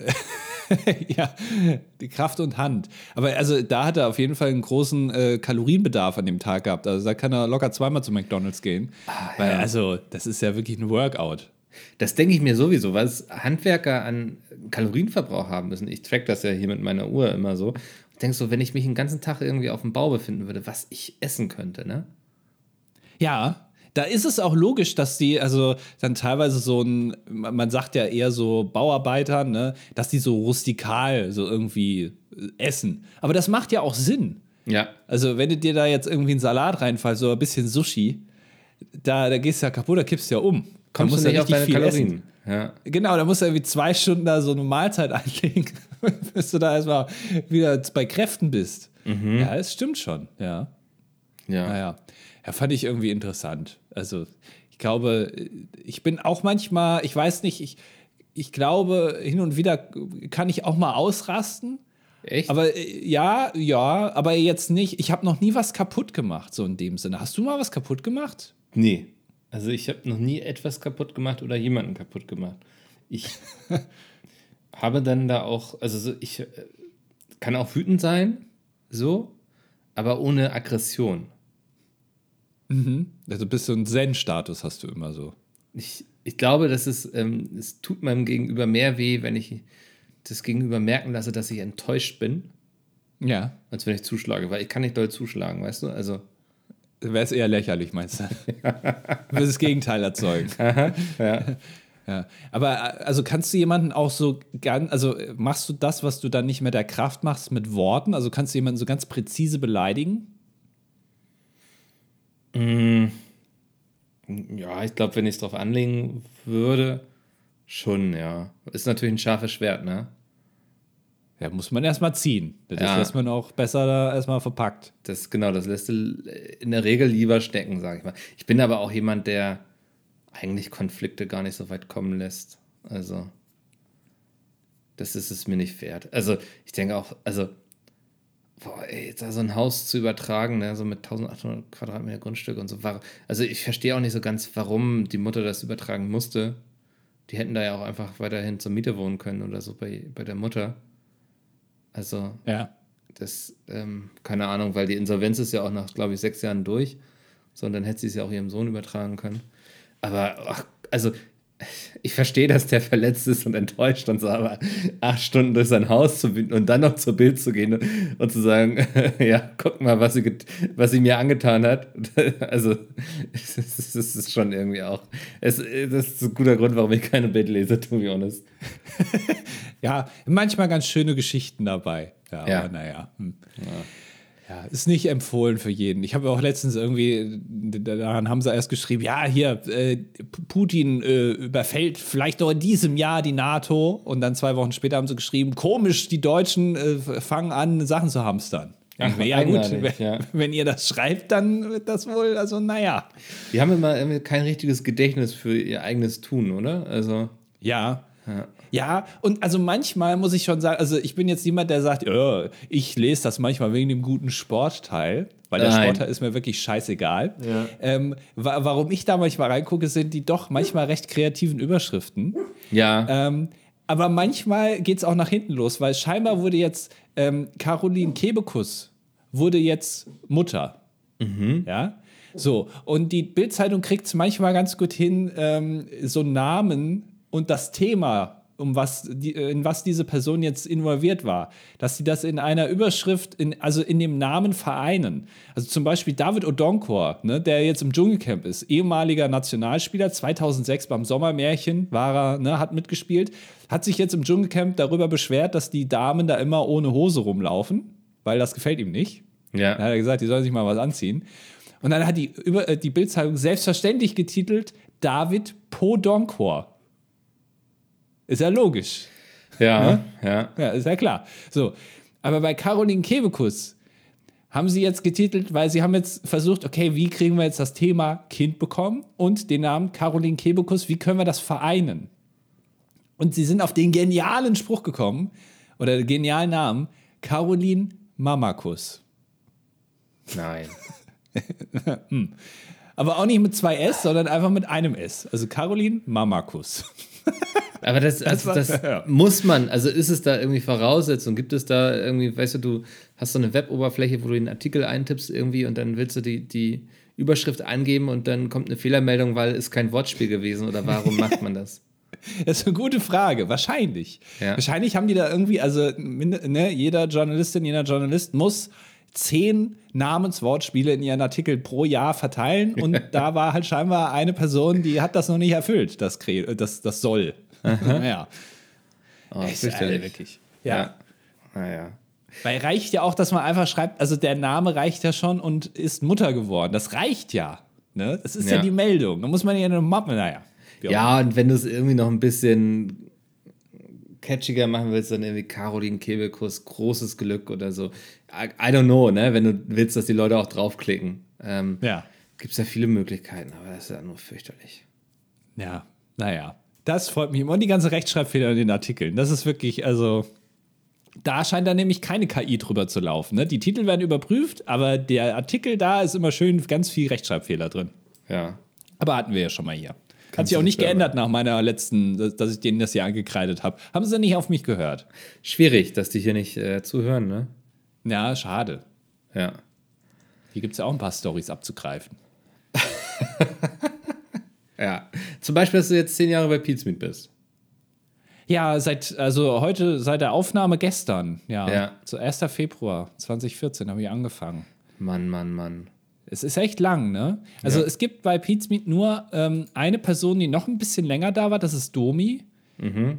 ja, die Kraft und Hand. Aber also da hat er auf jeden Fall einen großen äh, Kalorienbedarf an dem Tag gehabt. Also da kann er locker zweimal zu McDonalds gehen. Ah, weil ja. also das ist ja wirklich ein Workout. Das denke ich mir sowieso, was Handwerker an Kalorienverbrauch haben müssen. Ich track das ja hier mit meiner Uhr immer so. Ich denke so, wenn ich mich den ganzen Tag irgendwie auf dem Bau befinden würde, was ich essen könnte, ne? Ja, da ist es auch logisch, dass die, also dann teilweise so ein, man sagt ja eher so Bauarbeiter, ne, dass die so rustikal so irgendwie äh, essen. Aber das macht ja auch Sinn. Ja. Also, wenn du dir da jetzt irgendwie einen Salat reinfallst, so ein bisschen Sushi, da, da gehst du ja kaputt, da kippst du ja um. Kommst du nicht ja auf deine Kalorien. Ja. Genau, da musst du irgendwie zwei Stunden da so eine Mahlzeit einlegen, bis du da erstmal wieder bei Kräften bist. Mhm. Ja, es stimmt schon, ja. Ja. Naja. Ja, fand ich irgendwie interessant. Also, ich glaube, ich bin auch manchmal, ich weiß nicht, ich, ich glaube, hin und wieder kann ich auch mal ausrasten. Echt? Aber äh, ja, ja, aber jetzt nicht. Ich habe noch nie was kaputt gemacht, so in dem Sinne. Hast du mal was kaputt gemacht? Nee. Also ich habe noch nie etwas kaputt gemacht oder jemanden kaputt gemacht. ich habe dann da auch, also so, ich äh, kann auch wütend sein, so, aber ohne Aggression. Mhm. Also bist du ein Zen-Status hast du immer so. Ich, ich glaube, dass es, ähm, es tut meinem Gegenüber mehr weh, wenn ich das Gegenüber merken lasse, dass ich enttäuscht bin, Ja. als wenn ich zuschlage, weil ich kann nicht doll zuschlagen, weißt du? Also, Wäre es eher lächerlich, meinst du? Würde das Gegenteil erzeugen. ja. Ja. Aber also kannst du jemanden auch so ganz, also machst du das, was du dann nicht mit der Kraft machst, mit Worten? Also kannst du jemanden so ganz präzise beleidigen? Ja, ich glaube, wenn ich es drauf anlegen würde, schon, ja. Ist natürlich ein scharfes Schwert, ne? Ja, muss man erstmal ziehen. Das Ja. lässt man auch besser da erstmal verpackt. Das, genau, das lässt du in der Regel lieber stecken, sag ich mal. Ich bin aber auch jemand, der eigentlich Konflikte gar nicht so weit kommen lässt. Also, das ist es mir nicht wert. Also, ich denke auch, also, boah, ey, da so ein Haus zu übertragen, ne, so mit 1800 Quadratmeter Grundstück und so. war- Also, ich verstehe auch nicht so ganz, warum die Mutter das übertragen musste. Die hätten da ja auch einfach weiterhin zur Miete wohnen können oder so bei, bei der Mutter. Also, Ja. das, ähm, keine Ahnung, weil die Insolvenz ist ja auch nach, glaube ich, sechs Jahren durch. So, und dann hätte sie es ja auch ihrem Sohn übertragen können. Aber, ach, also, ich verstehe, dass der verletzt ist und enttäuscht und so, aber acht Stunden durch sein Haus zu binden und dann noch zur Bild zu gehen und zu sagen, ja, guck mal, was sie, was sie mir angetan hat. Also, es ist, es ist schon irgendwie auch, es, das ist ein guter Grund, warum ich keine Bild lese, to be honest. Ja, manchmal ganz schöne Geschichten dabei. Ja, Ja. aber naja. Hm. Ja, ist nicht empfohlen für jeden. Ich habe auch letztens irgendwie, daran haben sie erst geschrieben, ja, hier, äh, Putin äh, überfällt vielleicht noch in diesem Jahr die NATO. Und dann zwei Wochen später haben sie geschrieben, komisch, die Deutschen äh, fangen an, Sachen zu hamstern. Ach, ja, ja, gut, wenn, ja. wenn ihr das schreibt, dann wird das wohl, also naja. Die haben immer kein richtiges Gedächtnis für ihr eigenes Tun, oder? Also, Ja. Ja, und also manchmal muss ich schon sagen, also ich bin jetzt jemand, der sagt, ja, ich lese das manchmal wegen dem guten Sportteil, weil der Nein. Sportteil ist mir wirklich scheißegal. Ja. Ähm, wa warum ich da manchmal reingucke, sind die doch manchmal recht kreativen Überschriften. ja. Ähm, aber manchmal geht es auch nach hinten los, weil scheinbar wurde jetzt ähm, Caroline Kebekus wurde jetzt Mutter. Ja. So, und die Bildzeitung kriegt es manchmal ganz gut hin, ähm, so Namen und das Thema, um was die, in was diese Person jetzt involviert war, dass sie das in einer Überschrift, in, also in dem Namen vereinen. Also zum Beispiel David Odonkor, ne, der jetzt im Dschungelcamp ist, ehemaliger Nationalspieler, 2006 beim Sommermärchen war er, ne, hat mitgespielt, hat sich jetzt im Dschungelcamp darüber beschwert, dass die Damen da immer ohne Hose rumlaufen, weil das gefällt ihm nicht. Ja. Dann hat er gesagt, die sollen sich mal was anziehen. Und dann hat die, über, äh, die Bildzeitung selbstverständlich getitelt David Podonkor. Ist ja logisch. Ja, ja. Ja, ist ja klar. So. Aber bei Caroline Kebekus haben sie jetzt getitelt, weil sie haben jetzt versucht, okay, wie kriegen wir jetzt das Thema Kind bekommen und den Namen Caroline Kebekus, wie können wir das vereinen? Und sie sind auf den genialen Spruch gekommen, oder den genialen Namen, Caroline Mamakus. Nein. Aber auch nicht mit zwei S, sondern einfach mit einem S. Also Caroline Mamakus. Aber das, also war- das ja. muss man, also ist es da irgendwie Voraussetzung? Gibt es da irgendwie, weißt du, du hast so eine Web-Oberfläche, wo du den Artikel eintippst irgendwie und dann willst du die, die Überschrift eingeben und dann kommt eine Fehlermeldung, weil es kein Wortspiel gewesen oder warum macht man das? Das ist eine gute Frage. Wahrscheinlich. Ja. Wahrscheinlich haben die da irgendwie, also ne, jeder Journalistin, jeder Journalist muss zehn Namenswortspiele in ihren Artikel pro Jahr verteilen und da war halt scheinbar eine Person, die hat das noch nicht erfüllt, das, Kre das, das soll. ja. Oh, Ist, äh, wirklich. Ja. Ja. Naja. Weil reicht ja auch, dass man einfach schreibt, also der Name reicht ja schon und ist Mutter geworden. Das reicht ja. Ne? Das ist ja. Ja. die Meldung. Da muss man ja eine Mappe, naja. Ja, und wenn du es irgendwie noch ein bisschen catchiger machen willst, dann irgendwie Caroline Kebekus, großes Glück oder so. I, I don't know, ne? Wenn du willst, dass die Leute auch draufklicken. Ähm, Ja. Gibt es ja viele Möglichkeiten, aber das ist ja nur fürchterlich. Ja, naja. Das freut mich immer. Und die ganze Rechtschreibfehler in den Artikeln. Das ist wirklich, also. Da scheint dann nämlich keine KI drüber zu laufen. Ne? Die Titel werden überprüft, aber der Artikel da ist immer schön ganz viel Rechtschreibfehler drin. Ja. Aber hatten wir ja schon mal hier. Hat sich auch nicht geändert nach meiner letzten, dass ich denen das Jahr angekreidet habe. Haben sie nicht auf mich gehört? Schwierig, dass die hier nicht äh, zuhören, ne? Ja, schade. Ja. Hier gibt es ja auch ein paar Stories abzugreifen. ja. Zum Beispiel, dass du jetzt zehn Jahre bei Pizmeet bist. Ja, seit, also heute, seit der Aufnahme gestern, ja. Ja. So 1. Februar 2014 habe ich angefangen. Mann, Mann, Mann. Es ist echt lang, ne? Also Ja. es gibt bei Pete's Meat nur ähm, eine Person, die noch ein bisschen länger da war, das ist Domi.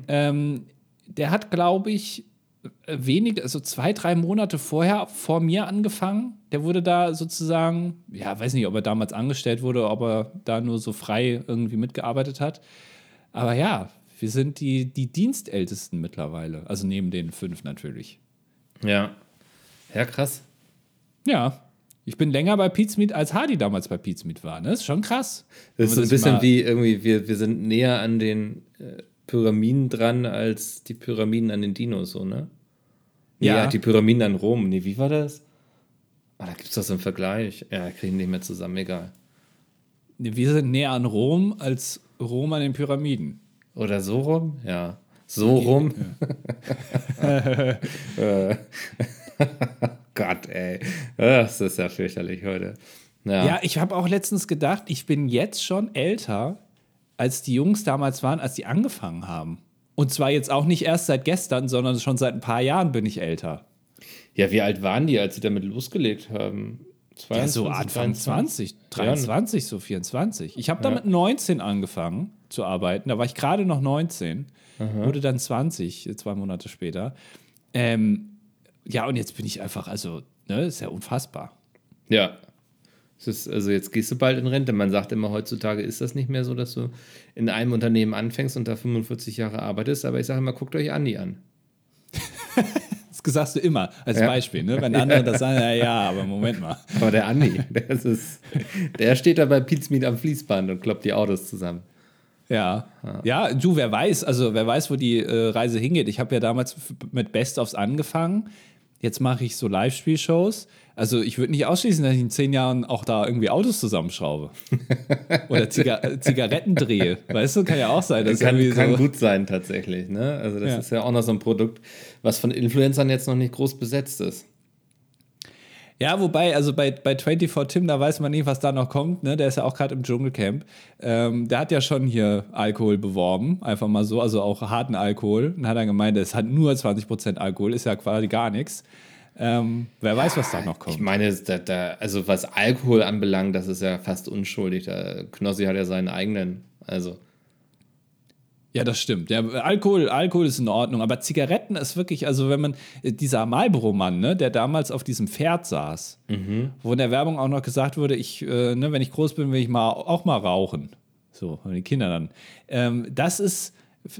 Ähm, der hat, glaube ich, äh, wenige, also zwei, drei Monate vorher vor mir angefangen. Der wurde da sozusagen, ja, weiß nicht, ob er damals angestellt wurde, ob er da nur so frei irgendwie mitgearbeitet hat. Aber ja, wir sind die, die Dienstältesten mittlerweile. Also neben den fünf natürlich. Ja. Ja, krass. Ja. Ich bin länger bei Meat, als Hardy damals bei Meat war. Ne? Das ist schon krass. Das ist so ein bisschen wie irgendwie, wir, wir sind näher an den äh, Pyramiden dran als die Pyramiden an den Dinos, so, ne? Nee, Ja. ja. die Pyramiden an Rom. Nee, wie war das? Ah, da gibt es doch so einen Vergleich. Ja, kriegen nicht mehr zusammen, egal. Wir sind näher an Rom als Rom an den Pyramiden. Oder so rum? Ja. So rum? Äh. Gott, ey. Das ist ja fürchterlich heute. Ja. Ja, ich habe auch letztens gedacht, ich bin jetzt schon älter, als die Jungs damals waren, als die angefangen haben. Und zwar jetzt auch nicht erst seit gestern, sondern schon seit ein paar Jahren bin ich älter. ja, wie alt waren die, als sie damit losgelegt haben? Ja, so 22, Anfang 20, 23, so 24. Ich habe Ja. mit 19 angefangen zu arbeiten. Da war ich gerade noch 19, wurde dann 20, zwei Monate später. Ähm, ja, und jetzt bin ich einfach, also, ne, ist ja unfassbar. Ja. Es ist, also jetzt gehst du bald in Rente. Man sagt immer, heutzutage ist das nicht mehr so, dass du in einem Unternehmen anfängst und da 45 Jahre arbeitest. Aber ich sage immer, guckt euch Andi an. Das sagst du immer als Ja. Beispiel, ne? Wenn andere das sagen, ja, ja, aber Moment mal. Aber der Andi, der, ist, der steht da bei Pizmeet am Fließband und kloppt die Autos zusammen. Ja. ja, du, wer weiß, also wer weiß, wo die äh, Reise hingeht. Ich habe ja damals mit Best-ofs angefangen. Jetzt mache ich so Live-Spiel-Shows. Also ich würde nicht ausschließen, dass ich in zehn Jahren auch da irgendwie Autos zusammenschraube. Oder Ziga Zigaretten drehe. Weißt du, kann ja auch sein. Kann irgendwie kann so, gut sein, tatsächlich. Ne? Also, das Ja. ist ja auch noch so ein Produkt, was von Influencern jetzt noch nicht groß besetzt ist. Ja, wobei, also bei, bei 24 Tim, da weiß man nicht, was da noch kommt. Ne? Der ist ja auch gerade im Dschungelcamp. Ähm, der hat ja schon hier Alkohol beworben, einfach mal so, also auch harten Alkohol. Und hat dann gemeint, es hat nur 20% Alkohol, ist ja quasi gar nichts. Ähm, wer weiß, was da noch Ich kommt. meine, da, da, also was Alkohol anbelangt, das ist ja fast unschuldig. Da, Knossi hat ja seinen eigenen. Also, Ja, das stimmt. Ja, Alkohol, Alkohol ist in Ordnung, aber Zigaretten ist wirklich, also wenn man, äh, dieser Marlboro-Mann, ne, der damals auf diesem Pferd saß, wo in der Werbung auch noch gesagt wurde, ich, äh, ne, wenn ich groß bin, will ich mal auch mal rauchen. So, und die Kinder dann. Ähm, das ist,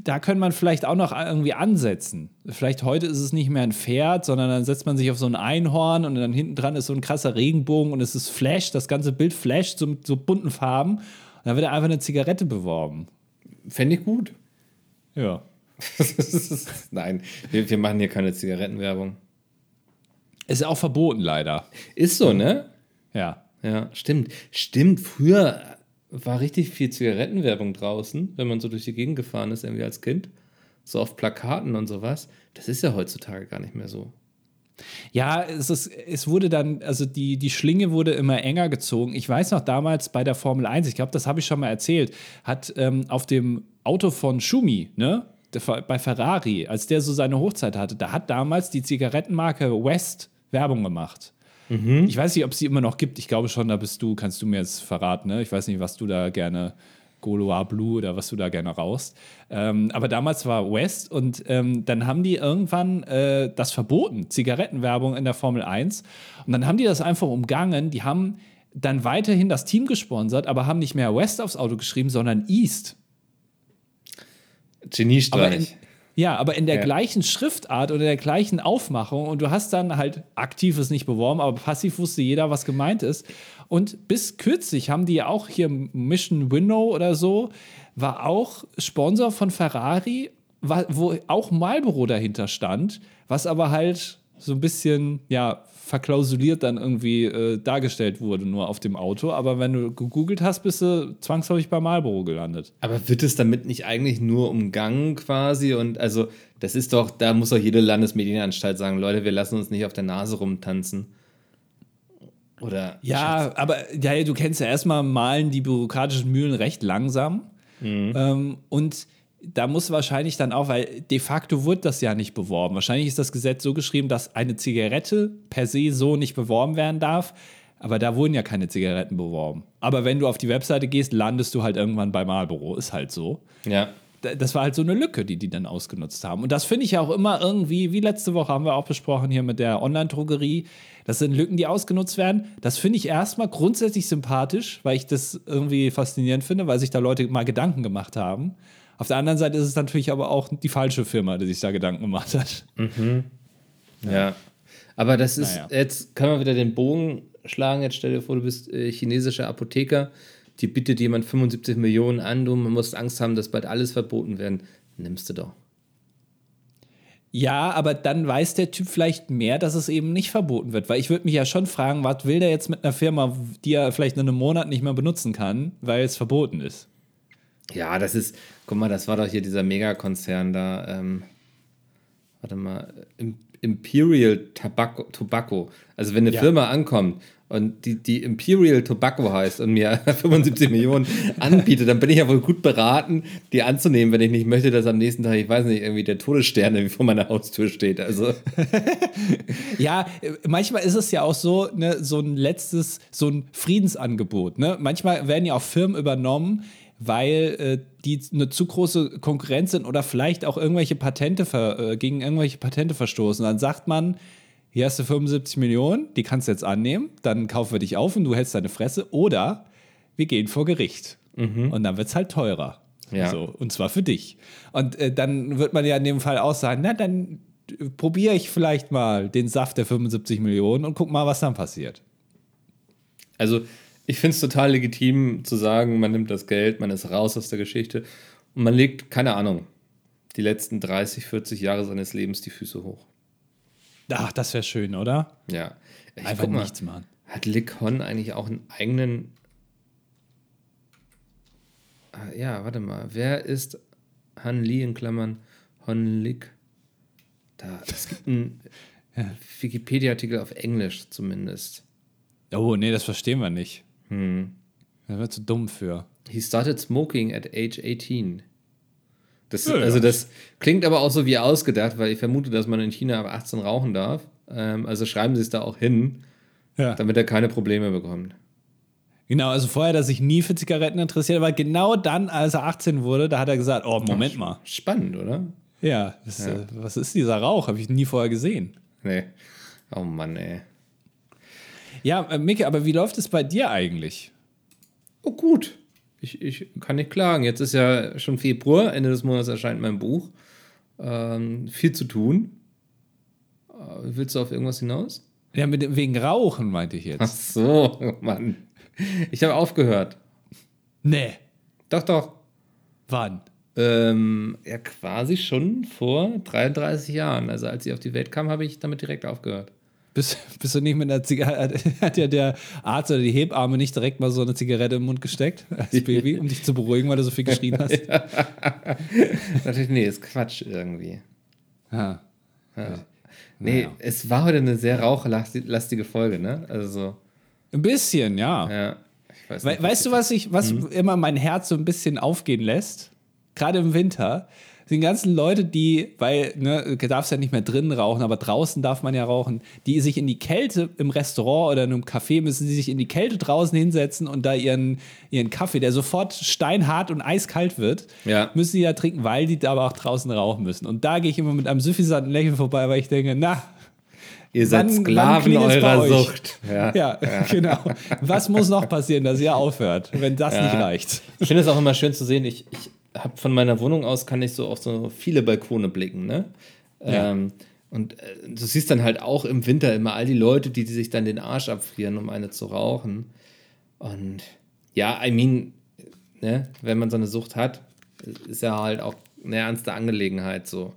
da könnte man vielleicht auch noch irgendwie ansetzen. Vielleicht heute ist es nicht mehr ein Pferd, sondern dann setzt man sich auf so ein Einhorn und dann hinten dran ist so ein krasser Regenbogen und es ist Flash, das ganze Bild flasht so mit so bunten Farben. Und dann wird einfach eine Zigarette beworben. fände ich gut. Ja. Nein, wir, wir machen hier keine Zigarettenwerbung. Ist ja auch verboten, leider. Ist so, ne? Ja. Ja, stimmt. Stimmt, früher war richtig viel Zigarettenwerbung draußen, wenn man so durch die Gegend gefahren ist, irgendwie als Kind. So auf Plakaten und sowas. Das ist ja heutzutage gar nicht mehr so. Ja, es, ist, es wurde dann, also die, die Schlinge wurde immer enger gezogen. Ich weiß noch damals bei der Formel 1, ich glaube, das habe ich schon mal erzählt, hat ähm, auf dem Auto von Schumi, ne, bei Ferrari, als der so seine Hochzeit hatte, da hat damals die Zigarettenmarke West Werbung gemacht. Ich weiß nicht, ob es sie immer noch gibt. Ich glaube schon, da bist du, kannst du mir jetzt verraten, ne? Ich weiß nicht, was du da gerne, Goloa Blue oder was du da gerne rauchst. Ähm, aber damals war West und ähm, dann haben die irgendwann äh, das verboten, Zigarettenwerbung in der Formel 1. Und dann haben die das einfach umgangen. Die haben dann weiterhin das Team gesponsert, aber haben nicht mehr West aufs Auto geschrieben, sondern East. Geniestreich. ja, aber in der Ja. gleichen Schriftart oder der gleichen Aufmachung und du hast dann halt aktives nicht beworben, aber passiv wusste jeder, was gemeint ist. Und bis kürzlich haben die ja auch hier Mission Winnow oder so, war auch Sponsor von Ferrari, wo auch Marlboro dahinter stand, was aber halt so ein bisschen, ja, verklausuliert dann irgendwie äh, dargestellt wurde, nur auf dem Auto. Aber wenn du gegoogelt hast, bist du zwangsläufig bei Marlboro gelandet. Aber wird es damit nicht eigentlich nur umgangen quasi? Und also, das ist doch, da muss doch jede Landesmedienanstalt sagen, Leute, wir lassen uns nicht auf der Nase rumtanzen. Oder? Ja, aber ja, du kennst ja erstmal malen die bürokratischen Mühlen recht langsam. Mhm. Ähm, und da muss wahrscheinlich dann auch, weil de facto wird das ja nicht beworben. Wahrscheinlich ist das Gesetz so geschrieben, dass eine Zigarette per se so nicht beworben werden darf. Aber da wurden ja keine Zigaretten beworben. Aber wenn du auf die Webseite gehst, landest du halt irgendwann bei Marlboro. Ist halt so. Ja. Das war halt so eine Lücke, die die dann ausgenutzt haben. Und das finde ich ja auch immer irgendwie, wie letzte Woche haben wir auch besprochen hier mit der Online-Drogerie. Das sind Lücken, die ausgenutzt werden. Das finde ich erstmal grundsätzlich sympathisch, weil ich das irgendwie faszinierend finde, weil sich da Leute mal Gedanken gemacht haben. Auf der anderen Seite ist es natürlich aber auch die falsche Firma, die sich da Gedanken gemacht hat. Mhm. Ja. ja. Aber das ist, naja. jetzt können wir wieder den Bogen schlagen. Jetzt stell dir vor, du bist äh, chinesischer Apotheker, die bietet jemand 75 Millionen an, du musst Angst haben, dass bald alles verboten werden. Nimmst du doch. Ja, aber dann weiß der Typ vielleicht mehr, dass es eben nicht verboten wird. Weil ich würde mich ja schon fragen, was will der jetzt mit einer Firma, die er vielleicht in einem Monat nicht mehr benutzen kann, weil es verboten ist? Ja, das ist, guck mal, das war doch hier dieser Megakonzern da, ähm, warte mal, Imperial Tobacco, Tobacco. Also wenn eine ja. Firma ankommt und die, die Imperial Tobacco heißt und mir 75 Millionen anbietet, dann bin ich ja wohl gut beraten, die anzunehmen, wenn ich nicht möchte, dass am nächsten Tag, ich weiß nicht, irgendwie der Todesstern vor meiner Haustür steht. Also. ja, manchmal ist es ja auch so, ne, so ein letztes, so ein Friedensangebot. Ne? Manchmal werden ja auch Firmen übernommen, weil äh, die eine zu große Konkurrenz sind oder vielleicht auch irgendwelche Patente ver, äh, gegen irgendwelche Patente verstoßen. Dann sagt man, hier hast du 75 Millionen, die kannst du jetzt annehmen, dann kaufen wir dich auf und du hältst deine Fresse. Oder wir gehen vor Gericht. Mhm. Und dann wird es halt teurer. Ja. So, und zwar für dich. Und äh, dann wird man ja in dem Fall auch sagen, na, dann probiere ich vielleicht mal den Saft der 75 Millionen und guck mal, was dann passiert. Also ich finde es total legitim zu sagen, man nimmt das Geld, man ist raus aus der Geschichte und man legt, keine Ahnung, die letzten 30, 40 Jahre seines Lebens die Füße hoch. Ach, das wäre schön, oder? Ja. Ich Einfach mal, nichts machen. Hat Lick Hon eigentlich auch einen eigenen. Ah, ja, warte mal. Wer ist Han Li in Klammern Hon Lick? Da, es gibt einen ja. Wikipedia-Artikel auf Englisch zumindest. Oh, nee, das verstehen wir nicht. Hm. Da wird zu dumm für. He started smoking at age 18. Das, ja, also das klingt aber auch so wie ausgedacht, weil ich vermute, dass man in China ab 18 rauchen darf. Ähm, also schreiben sie es da auch hin, ja. damit er keine Probleme bekommt. Genau, also vorher, dass sich nie für Zigaretten interessiert, aber genau dann, als er 18 wurde, da hat er gesagt, oh, Moment mal. Spannend, oder? Ja, das, ja. Äh, was ist dieser Rauch? Habe ich nie vorher gesehen. Nee. Oh Mann, ey. Ja, äh, Micke, aber wie läuft es bei dir eigentlich? Oh, gut. Ich, ich kann nicht klagen. Jetzt ist ja schon Februar, Ende des Monats erscheint mein Buch. Ähm, viel zu tun. Äh, willst du auf irgendwas hinaus? Ja, mit, wegen Rauchen meinte ich jetzt. Ach so, Mann. Ich habe aufgehört. Nee. Doch, doch. Wann? Ähm, ja, quasi schon vor 33 Jahren. Also als ich auf die Welt kam, habe ich damit direkt aufgehört. Bist, bist du nicht mit einer Zigarette, hat ja der Arzt oder die Hebamme nicht direkt mal so eine Zigarette im Mund gesteckt als Baby, um dich zu beruhigen, weil du so viel geschrien hast? Natürlich, nee, ist Quatsch irgendwie. Ja. ja. Nee, naja. es war heute eine sehr rauchlastige Folge, ne? Also Ein bisschen, ja. Ja. Weiß We weißt du, was ich, was mhm. immer mein Herz so ein bisschen aufgehen lässt? Gerade im Winter die ganzen Leute, die, weil, ne, du darfst ja nicht mehr drinnen rauchen, aber draußen darf man ja rauchen, die sich in die Kälte im Restaurant oder in einem Café müssen sie sich in die Kälte draußen hinsetzen und da ihren, ihren Kaffee, der sofort steinhart und eiskalt wird, ja. müssen sie ja trinken, weil die da aber auch draußen rauchen müssen. Und da gehe ich immer mit einem suffisanten Lächeln vorbei, weil ich denke, na, Ihr seid wann, Sklaven wann eurer Sucht. Ja. ja. Ja, genau. Was muss noch passieren, dass ihr aufhört, wenn das ja. nicht reicht? Ich finde es auch immer schön zu sehen. Ich, ich habe von meiner Wohnung aus kann ich so auf so viele Balkone blicken, ne? Ja. Ähm, und äh, du siehst dann halt auch im Winter immer all die Leute, die, die sich dann den Arsch abfrieren, um eine zu rauchen. Und ja, I mean, ne, wenn man so eine Sucht hat, ist ja halt auch eine ernste Angelegenheit so.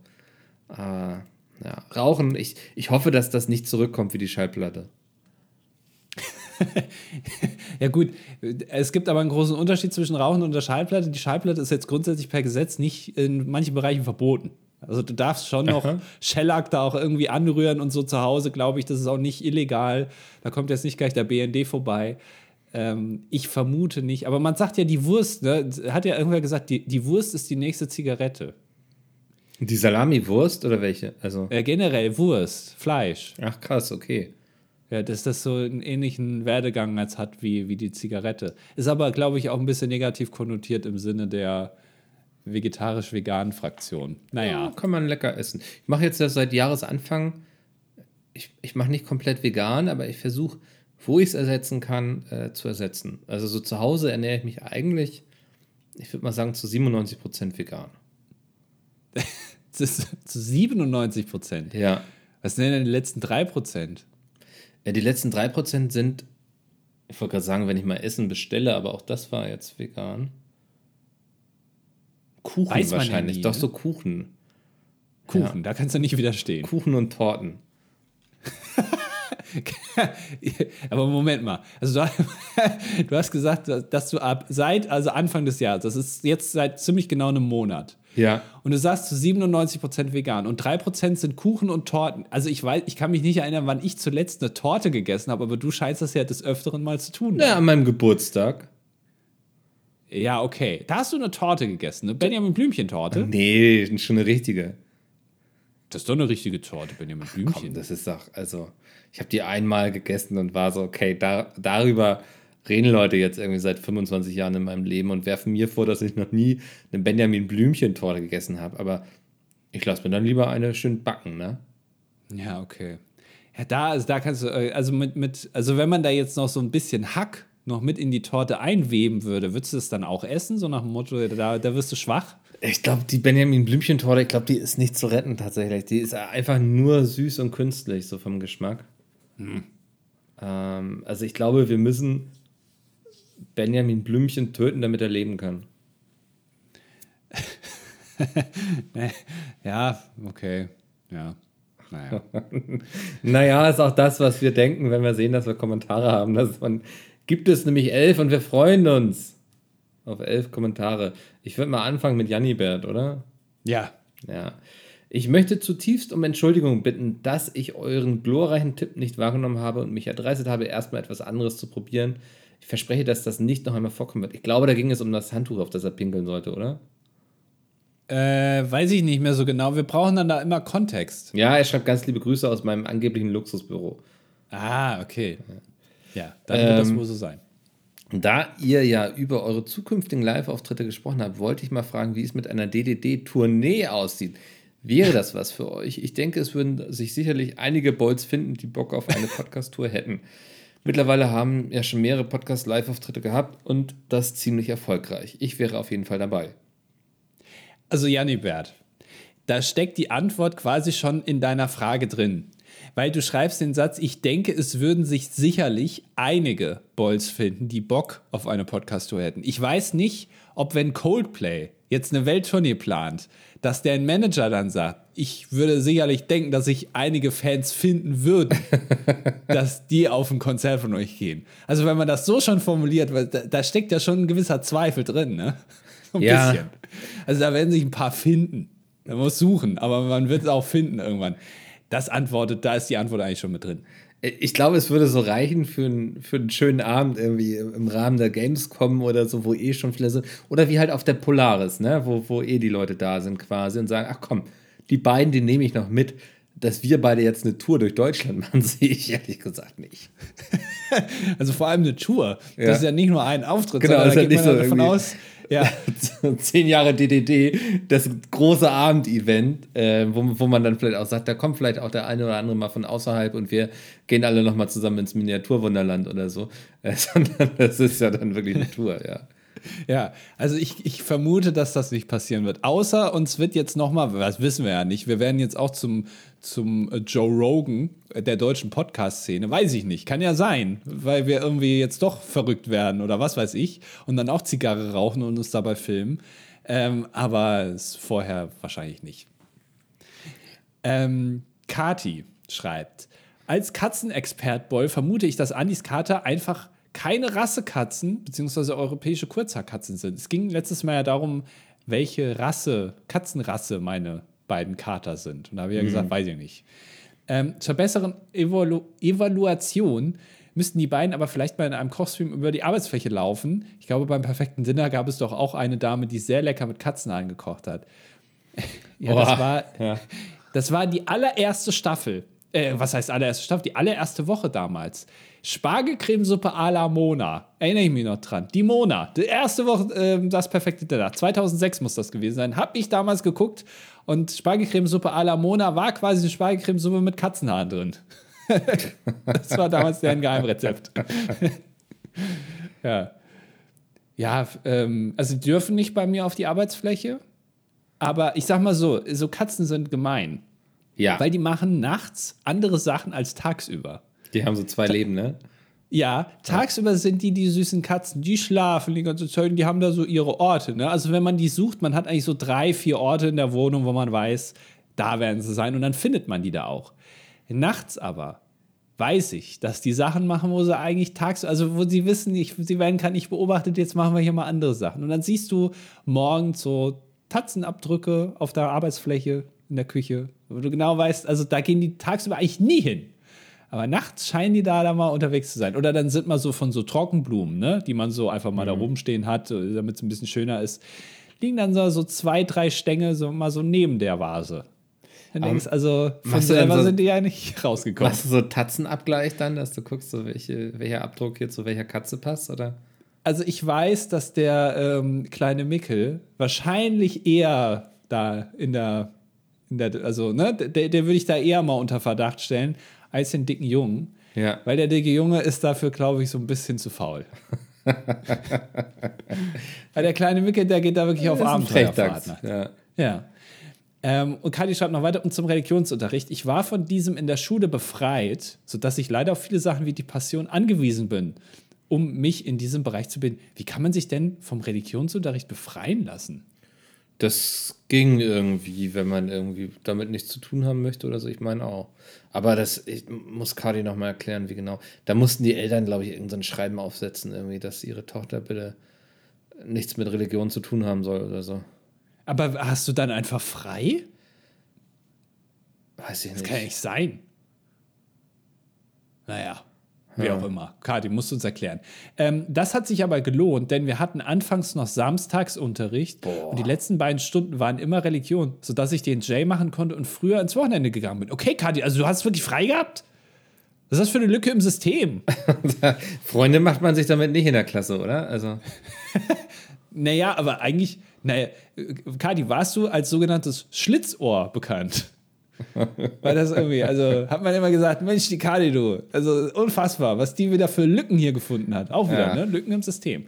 Äh, ja, Rauchen, ich, ich hoffe, dass das nicht zurückkommt wie die Schallplatte. ja, gut, es gibt aber einen großen Unterschied zwischen Rauchen und der Schallplatte. Die Schallplatte ist jetzt grundsätzlich per Gesetz nicht in manchen Bereichen verboten. Also du darfst schon noch Aha. Shellac da auch irgendwie anrühren und so zu Hause, glaube ich, das ist auch nicht illegal. Da kommt jetzt nicht gleich der BND vorbei. Ähm, ich vermute nicht. Aber man sagt ja, die Wurst, ne? hat ja irgendwer gesagt, die, die Wurst ist die nächste Zigarette. Die Salami-Wurst oder welche? Also äh, generell Wurst, Fleisch. Ach krass, okay. Ja, dass das so einen ähnlichen Werdegang als hat wie, wie die Zigarette. Ist aber, glaube ich, auch ein bisschen negativ konnotiert im Sinne der vegetarisch-veganen Fraktion. Naja. Ja, kann man lecker essen. Ich mache jetzt das seit Jahresanfang. Ich, ich mache nicht komplett vegan, aber ich versuche, wo ich es ersetzen kann, äh, zu ersetzen. Also so zu Hause ernähre ich mich eigentlich, ich würde mal sagen, zu 97 Prozent vegan. zu 97 Prozent? Ja. Was sind denn die letzten 3 Prozent? Ja, die letzten 3 Prozent sind, ich wollte gerade sagen, wenn ich mal Essen bestelle, aber auch das war jetzt vegan. Kuchen wahrscheinlich, nie, doch ne? so Kuchen. Kuchen, ja. da kannst du nicht widerstehen. Kuchen und Torten. Aber Moment mal. Also du, du, hast gesagt, dass du ab seit also Anfang des Jahres, das ist jetzt seit ziemlich genau einem Monat. Ja. Und du sagst zu 97% vegan und 3% sind Kuchen und Torten. Also ich weiß, ich kann mich nicht erinnern, wann ich zuletzt eine Torte gegessen habe, aber du scheinst das ja des Öfteren mal zu tun. Ja, an meinem Geburtstag. Ja, okay. Da hast du eine Torte gegessen, eine Benjamin Blümchen-Torte? Nee, schon eine richtige. Das ist doch eine richtige Torte, Benjamin Blümchen. Komm, das ist doch, also, ich habe die einmal gegessen und war so, okay, da, darüber reden Leute jetzt irgendwie seit 25 Jahren in meinem Leben und werfen mir vor, dass ich noch nie eine Benjamin Blümchen-Torte gegessen habe. Aber ich lasse mir dann lieber eine schön backen, ne? Ja, okay. Ja, da, also da kannst du, äh, also mit, mit, also wenn man da jetzt noch so ein bisschen Hack noch mit in die Torte einweben würde, würdest du es dann auch essen? So nach dem Motto, da, da wirst du schwach? Ich glaube, die Benjamin Blümchen-Torte, ich glaube, die ist nicht zu retten tatsächlich. Die ist einfach nur süß und künstlich, so vom Geschmack. Hm. Ähm, also ich glaube, wir müssen Benjamin Blümchen töten, damit er leben kann. ja, okay. Ja. Naja. naja, ist auch das, was wir denken, wenn wir sehen, dass wir Kommentare haben. Dass man gibt es nämlich elf und wir freuen uns auf elf Kommentare. Ich würde mal anfangen mit Jannibert, oder? Ja. Ja. Ich möchte zutiefst um Entschuldigung bitten, dass ich euren glorreichen Tipp nicht wahrgenommen habe und mich erdreistet habe, erstmal etwas anderes zu probieren. Ich verspreche, dass das nicht noch einmal vorkommen wird. Ich glaube, da ging es um das Handtuch, auf das er pinkeln sollte, oder? Äh, weiß ich nicht mehr so genau. Wir brauchen dann da immer Kontext. Ja, er schreibt ganz liebe Grüße aus meinem angeblichen Luxusbüro. Ah, okay. Ja. Dann wird ähm, das wohl so sein. Da ihr ja über eure zukünftigen Live-Auftritte gesprochen habt, wollte ich mal fragen, wie es mit einer DDD-Tournee aussieht. Wäre das was für euch? Ich denke, es würden sich sicherlich einige Bolts finden, die Bock auf eine Podcast-Tour hätten. Mittlerweile haben ja schon mehrere Podcast-Live-Auftritte gehabt und das ziemlich erfolgreich. Ich wäre auf jeden Fall dabei. Also, Janibert, da steckt die Antwort quasi schon in deiner Frage drin weil du schreibst den Satz, ich denke, es würden sich sicherlich einige Boys finden, die Bock auf eine Podcast-Tour hätten. Ich weiß nicht, ob wenn Coldplay jetzt eine Welttournee plant, dass der Manager dann sagt, ich würde sicherlich denken, dass sich einige Fans finden würden, dass die auf ein Konzert von euch gehen. Also wenn man das so schon formuliert, da, da steckt ja schon ein gewisser Zweifel drin, ne? ein ja. bisschen. Also da werden sich ein paar finden. Man muss suchen, aber man wird es auch finden irgendwann. Das antwortet, da ist die Antwort eigentlich schon mit drin. Ich glaube, es würde so reichen für, ein, für einen schönen Abend irgendwie im Rahmen der Gamescom oder so, wo eh schon viele sind. Oder wie halt auf der Polaris, ne? wo, wo eh die Leute da sind quasi und sagen, ach komm, die beiden, die nehme ich noch mit. Dass wir beide jetzt eine Tour durch Deutschland machen, sehe ich ehrlich gesagt nicht. also vor allem eine Tour. Das ja. ist ja nicht nur ein Auftritt, genau, sondern da geht man so davon aus, ja. Zehn Jahre DDD, das große Abendevent, äh, wo, wo man dann vielleicht auch sagt, da kommt vielleicht auch der eine oder andere mal von außerhalb und wir gehen alle nochmal zusammen ins Miniaturwunderland oder so. Äh, sondern das ist ja dann wirklich eine Tour, ja. Ja, also ich, ich vermute, dass das nicht passieren wird. Außer uns wird jetzt nochmal, das wissen wir ja nicht, wir werden jetzt auch zum, zum Joe Rogan der deutschen Podcast-Szene. Weiß ich nicht. Kann ja sein, weil wir irgendwie jetzt doch verrückt werden oder was weiß ich und dann auch Zigarre rauchen und uns dabei filmen. Ähm, aber vorher wahrscheinlich nicht. Ähm, Kati schreibt, als Katzenexpert-Boy vermute ich, dass Andis Kater einfach keine Rassekatzen bzw. europäische Kurzhaarkatzen sind. Es ging letztes Mal ja darum, welche Rasse, Katzenrasse meine beiden Kater sind. Und da habe ich ja gesagt, weiß ich nicht. Ähm, zur besseren Evalu Evaluation müssten die beiden aber vielleicht mal in einem Kochstream über die Arbeitsfläche laufen. Ich glaube, beim perfekten Dinner gab es doch auch eine Dame, die sehr lecker mit Katzenhaaren gekocht hat. ja, das war, ja. das war die allererste Staffel. Äh, was heißt allererste Staffel? Die allererste Woche damals. Spargelcremesuppe à la Mona. Erinnere ich mich noch dran. Die Mona. Die erste Woche, ähm, das perfekte Dinner. 2006 muss das gewesen sein. Hab ich damals geguckt und Spargelcremesuppe à la Mona war quasi eine Spargelcremesuppe mit Katzenhaaren drin. das war damals deren Geheimrezept. ja. Ja, ähm, also dürfen nicht bei mir auf die Arbeitsfläche. Aber ich sag mal so, so Katzen sind gemein. Ja, Weil die machen nachts andere Sachen als tagsüber. Die haben so zwei Leben, ne? Ja, tagsüber sind die die süßen Katzen, die schlafen die ganze Zeit und die haben da so ihre Orte. Ne? Also wenn man die sucht, man hat eigentlich so drei, vier Orte in der Wohnung, wo man weiß, da werden sie sein und dann findet man die da auch. Nachts aber weiß ich, dass die Sachen machen, wo sie eigentlich tags, also wo sie wissen, ich, sie werden gerade nicht beobachtet, jetzt machen wir hier mal andere Sachen. Und dann siehst du morgens so Tatzenabdrücke auf der Arbeitsfläche in der Küche, wo du genau weißt, also da gehen die tagsüber eigentlich nie hin. Aber nachts scheinen die da, da mal unterwegs zu sein. Oder dann sind mal so von so Trockenblumen, ne, die man so einfach mal da rumstehen hat, damit es ein bisschen schöner ist, liegen dann so, so zwei, drei Stängel so mal so neben der Vase. Dann denkst also, von selber so- sind die ja nicht rausgekommen. Machst du so Tatzenabgleich dann, dass du guckst, so welche, welcher Abdruck hier zu welcher Katze passt, oder? Also ich weiß, dass der ähm, kleine Mickel wahrscheinlich eher da in der, in der also, ne, der, der würde ich da eher mal unter Verdacht stellen, als den dicken Jungen. Ja. Weil der dicke Junge ist dafür, glaube ich, so ein bisschen zu faul. Weil der kleine Mickel, der geht da wirklich auf Abenteuerfahrt. Ne? Ja. Ja. Ähm, und Kati schreibt noch weiter, und zum Religionsunterricht. Ich war von diesem in der Schule befreit, sodass ich leider auf viele Sachen wie die Passion angewiesen bin, um mich in diesem Bereich zu bilden. Wie kann man sich denn vom Religionsunterricht befreien lassen? Das ging irgendwie, wenn man irgendwie damit nichts zu tun haben möchte oder so. Ich meine auch. Aber das ich, muss Kadi noch mal erklären, wie genau. Da mussten die Eltern, glaube ich, irgendein Schreiben aufsetzen, irgendwie, dass ihre Tochter bitte nichts mit Religion zu tun haben soll oder so. Aber hast du dann einfach frei? Weiß ich Das nicht. kann ja nicht sein. Naja, wie Ja. auch immer. Kati, musst du uns erklären. Ähm, das hat sich aber gelohnt, denn wir hatten anfangs noch Samstagsunterricht und die letzten beiden Stunden waren immer Religion, sodass ich den Jay machen konnte und früher ins Wochenende gegangen bin. Okay, Kati, also du hast wirklich frei gehabt? Was ist das für eine Lücke im System? Freunde macht man sich damit nicht in der Klasse, oder? Also, naja, aber eigentlich, naja, äh, Kati, warst du als sogenanntes Schlitzohr bekannt? Weil das irgendwie, also hat man immer gesagt, Mensch, die Kadi, du, also unfassbar, was die wieder für Lücken hier gefunden hat. Auch wieder, Ja. ne? Lücken im System.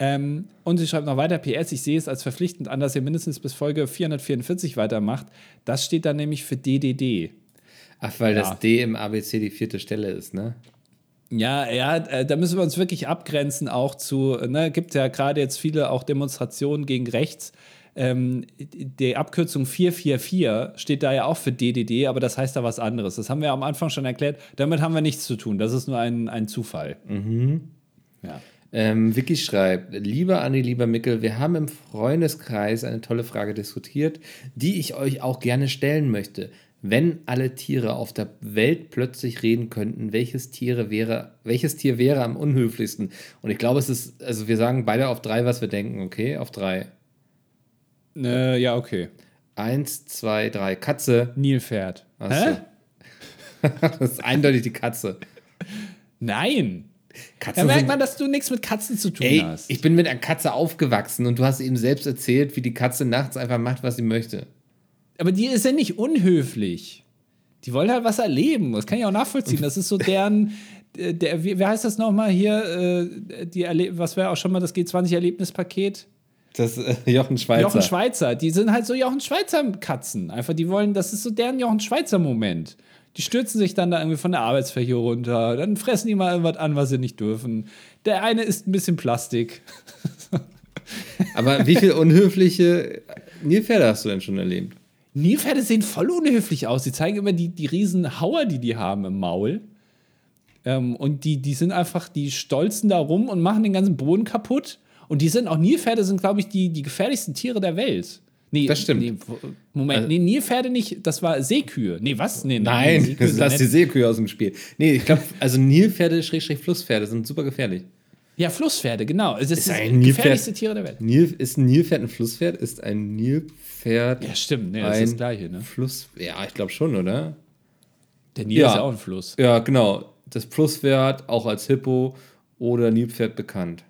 Ähm, und sie schreibt noch weiter, PS, ich sehe es als verpflichtend an, dass ihr mindestens bis Folge 444 weitermacht. Das steht dann nämlich für DDD. ach, weil Ja. das D im ABC die vierte Stelle ist, ne? Ja, ja, äh, da müssen wir uns wirklich abgrenzen, auch zu, ne, gibt ja gerade jetzt viele auch Demonstrationen gegen rechts. Ähm, die Abkürzung 444 steht da ja auch für DDD, aber das heißt da was anderes. Das haben wir am Anfang schon erklärt. Damit haben wir nichts zu tun. Das ist nur ein, ein Zufall. Ja. Ähm, Vicky schreibt, lieber Andi, lieber Mickel, wir haben im Freundeskreis eine tolle Frage diskutiert, die ich euch auch gerne stellen möchte. Wenn alle Tiere auf der Welt plötzlich reden könnten, welches, Tiere wäre, welches Tier wäre am unhöflichsten? Und ich glaube, es ist, also wir sagen beide auf drei, was wir denken, okay? Auf drei. Äh, ja, okay. Eins, zwei, drei. Katze. Nilpferd. Ach Hä? Das ist eindeutig die Katze. Nein. Da Katzen merkt sind, man, dass du nichts mit Katzen zu tun ey, hast. ich bin mit einer Katze aufgewachsen und du hast eben selbst erzählt, wie die Katze nachts einfach macht, was sie möchte. Aber die ist ja nicht unhöflich. Die wollen halt was erleben. Das kann ich auch nachvollziehen. Das ist so deren, äh, der, wie, heißt das nochmal hier? Äh, die was wäre auch schon mal das G20-Erlebnispaket? Das äh, Jochen Schweizer. Jochen Schweizer. Die sind halt so Jochen Schweizer Katzen. Einfach, die wollen, das ist so deren Jochen Schweizer Moment. Die stürzen sich dann da irgendwie von der Arbeitsfläche runter. Dann fressen die mal irgendwas an, was sie nicht dürfen. Der eine isst ein bisschen Plastik. Aber wie viel unhöfliche Nilpferde hast du denn schon erlebt? Nilpferde sehen voll unhöflich aus. Sie zeigen immer die, die riesen Hauer, die die haben im Maul. Ähm, und die, die sind einfach, die stolzen da rum und machen den ganzen Boden kaputt. Und die sind auch Nilpferde sind, glaube ich, die, die gefährlichsten Tiere der Welt. Nee, Das stimmt. Nee, Moment, Also- nee, Nilpferde nicht, das war Seekühe. Nee, was? Nee, Nein, Seekühe das lass nett. die Seekühe aus dem Spiel. Nee, ich glaube, also Nilpferde, Schrägstrich Flusspferde sind super gefährlich. Ja, Flusspferde, genau. Das ist, Ist ein Nilpferd- gefährlichste Tiere der Welt. Nil, ist ein Nilpferd ein Flusspferd? Ist ein Nilpferd Ja, stimmt. Nee, das ist das Gleiche, ne? Fluss? Ja, ich glaube schon, oder? Der Nil Ja. ist ja auch ein Fluss. Ja, genau. Das Flusspferd, auch als Hippo oder Nilpferd bekannt.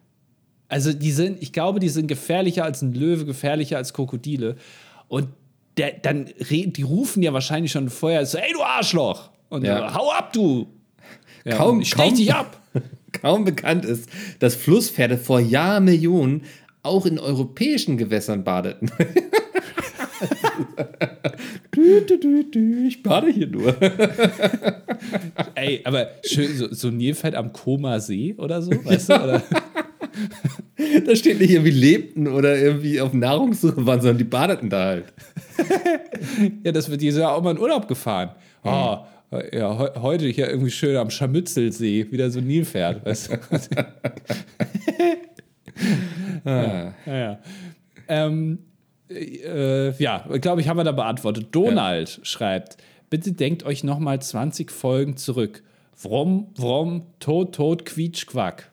Also die sind, ich glaube, die sind gefährlicher als ein Löwe, gefährlicher als Krokodile. Und der, dann die rufen ja wahrscheinlich schon vorher so, ey du Arschloch! Und Ja. hau ab, du! Ja, Kaum- ich kaum- dich ab! Kaum bekannt ist, dass Flusspferde vor Jahrmillionen auch in europäischen Gewässern badeten. du, du, du, du, ich bade hier nur. Ey, aber schön, so, so ein Nilpferd am Koma See oder so, weißt du? Oder? Da steht nicht irgendwie lebten oder irgendwie auf Nahrungssuche waren, sondern die badeten da halt. Ja, das wird dieses Jahr auch mal in Urlaub gefahren. Oh, ja, heu- heute hier irgendwie schön am Scharmützelsee, wieder so Nilpferd, weißt du? ja, ja, ja. Ähm, äh, ja, glaube ich, haben wir da beantwortet. Donald schreibt, bitte denkt euch noch mal 20 Folgen zurück. Wrom, wrom, tot, tot, quietsch, quack.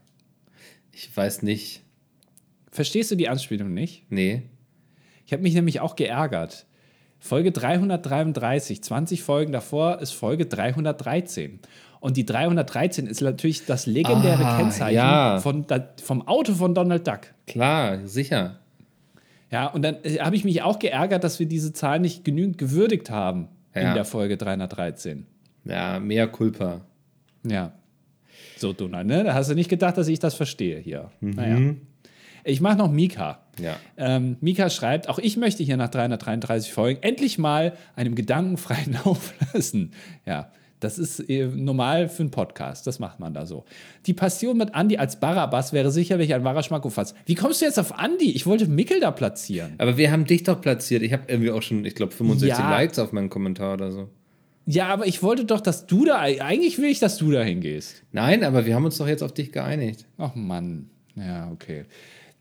Ich weiß nicht. Verstehst du die Anspielung nicht? Nee. Ich habe mich nämlich auch geärgert. Folge 333, 20 Folgen davor ist Folge 313. Und die 313 ist natürlich das legendäre Ah, Kennzeichen ja. von, vom Auto von Donald Duck. Klar, sicher. Ja, und dann äh, habe ich mich auch geärgert, dass wir diese Zahl nicht genügend gewürdigt haben Ja. in der Folge 313. Ja, mehr Culpa. Ja. So, Donald, ne? Da hast du nicht gedacht, dass ich das verstehe hier. Mhm. Naja. Ich mache noch Mika. Ja. Ähm, Mika schreibt, auch ich möchte hier nach 333 Folgen endlich mal einem gedankenfreien Lauf lassen. Ja, das ist äh, normal für einen Podcast. Das macht man da so. Die Passion mit Andy als Barabbas wäre sicherlich ein wahrer Schmackofatz. Wie kommst du jetzt auf Andy? Ich wollte Mickel da platzieren. Aber wir haben dich doch platziert. Ich habe irgendwie auch schon, ich glaube, 65 Ja. Likes auf meinen Kommentar oder so. Ja, aber ich wollte doch, dass du da, eigentlich will ich, dass du da hingehst. Nein, aber wir haben uns doch jetzt auf dich geeinigt. Ach Mann. Ja, okay.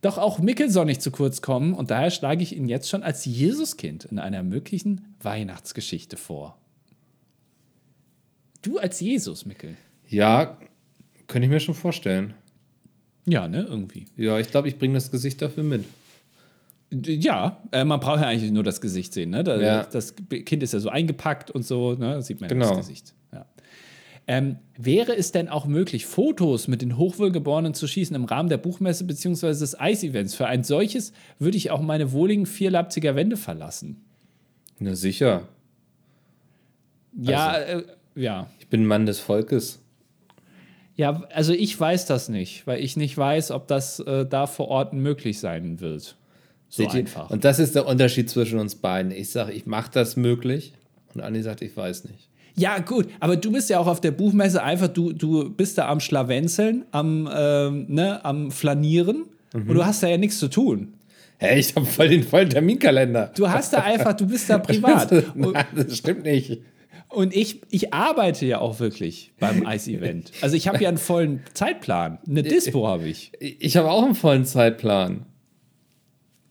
Doch auch Mickel soll nicht zu kurz kommen und daher schlage ich ihn jetzt schon als Jesuskind in einer möglichen Weihnachtsgeschichte vor. Du als Jesus, Mickel. Ja, könnte ich mir schon vorstellen. Ja, ne, irgendwie. Ja, ich glaube, ich bringe das Gesicht dafür mit. Ja, äh, man braucht ja eigentlich nur das Gesicht sehen. Ne? Da, Ja. Das Kind ist ja so eingepackt und so, ne? sieht man ja Genau. das Gesicht. Ja. Ähm, wäre es denn auch möglich, Fotos mit den Hochwohlgeborenen zu schießen im Rahmen der Buchmesse bzw. des Eis-Events? Für ein solches würde ich auch meine wohligen vier Leipziger Wände verlassen. Na sicher. Ja, äh, ja. Ich bin Mann des Volkes. Ja, also ich weiß das nicht, weil ich nicht weiß, ob das äh, da vor Ort möglich sein wird. So Seht ihr? einfach. Und das ist der Unterschied zwischen uns beiden. Ich sage, ich mache das möglich. Und Andi sagt, ich weiß nicht. Ja, gut, aber du bist ja auch auf der Buchmesse einfach, du, du bist da am Schlawenzeln, am, ähm, ne, am Flanieren und du hast da ja nichts zu tun. Hä, ich habe voll den vollen Terminkalender. Du hast da einfach, du bist da privat. Nein, das stimmt nicht. und ich, ich arbeite ja auch wirklich beim Eis-Event. Also ich habe ja einen vollen Zeitplan. Eine Dispo habe ich. Ich habe auch einen vollen Zeitplan.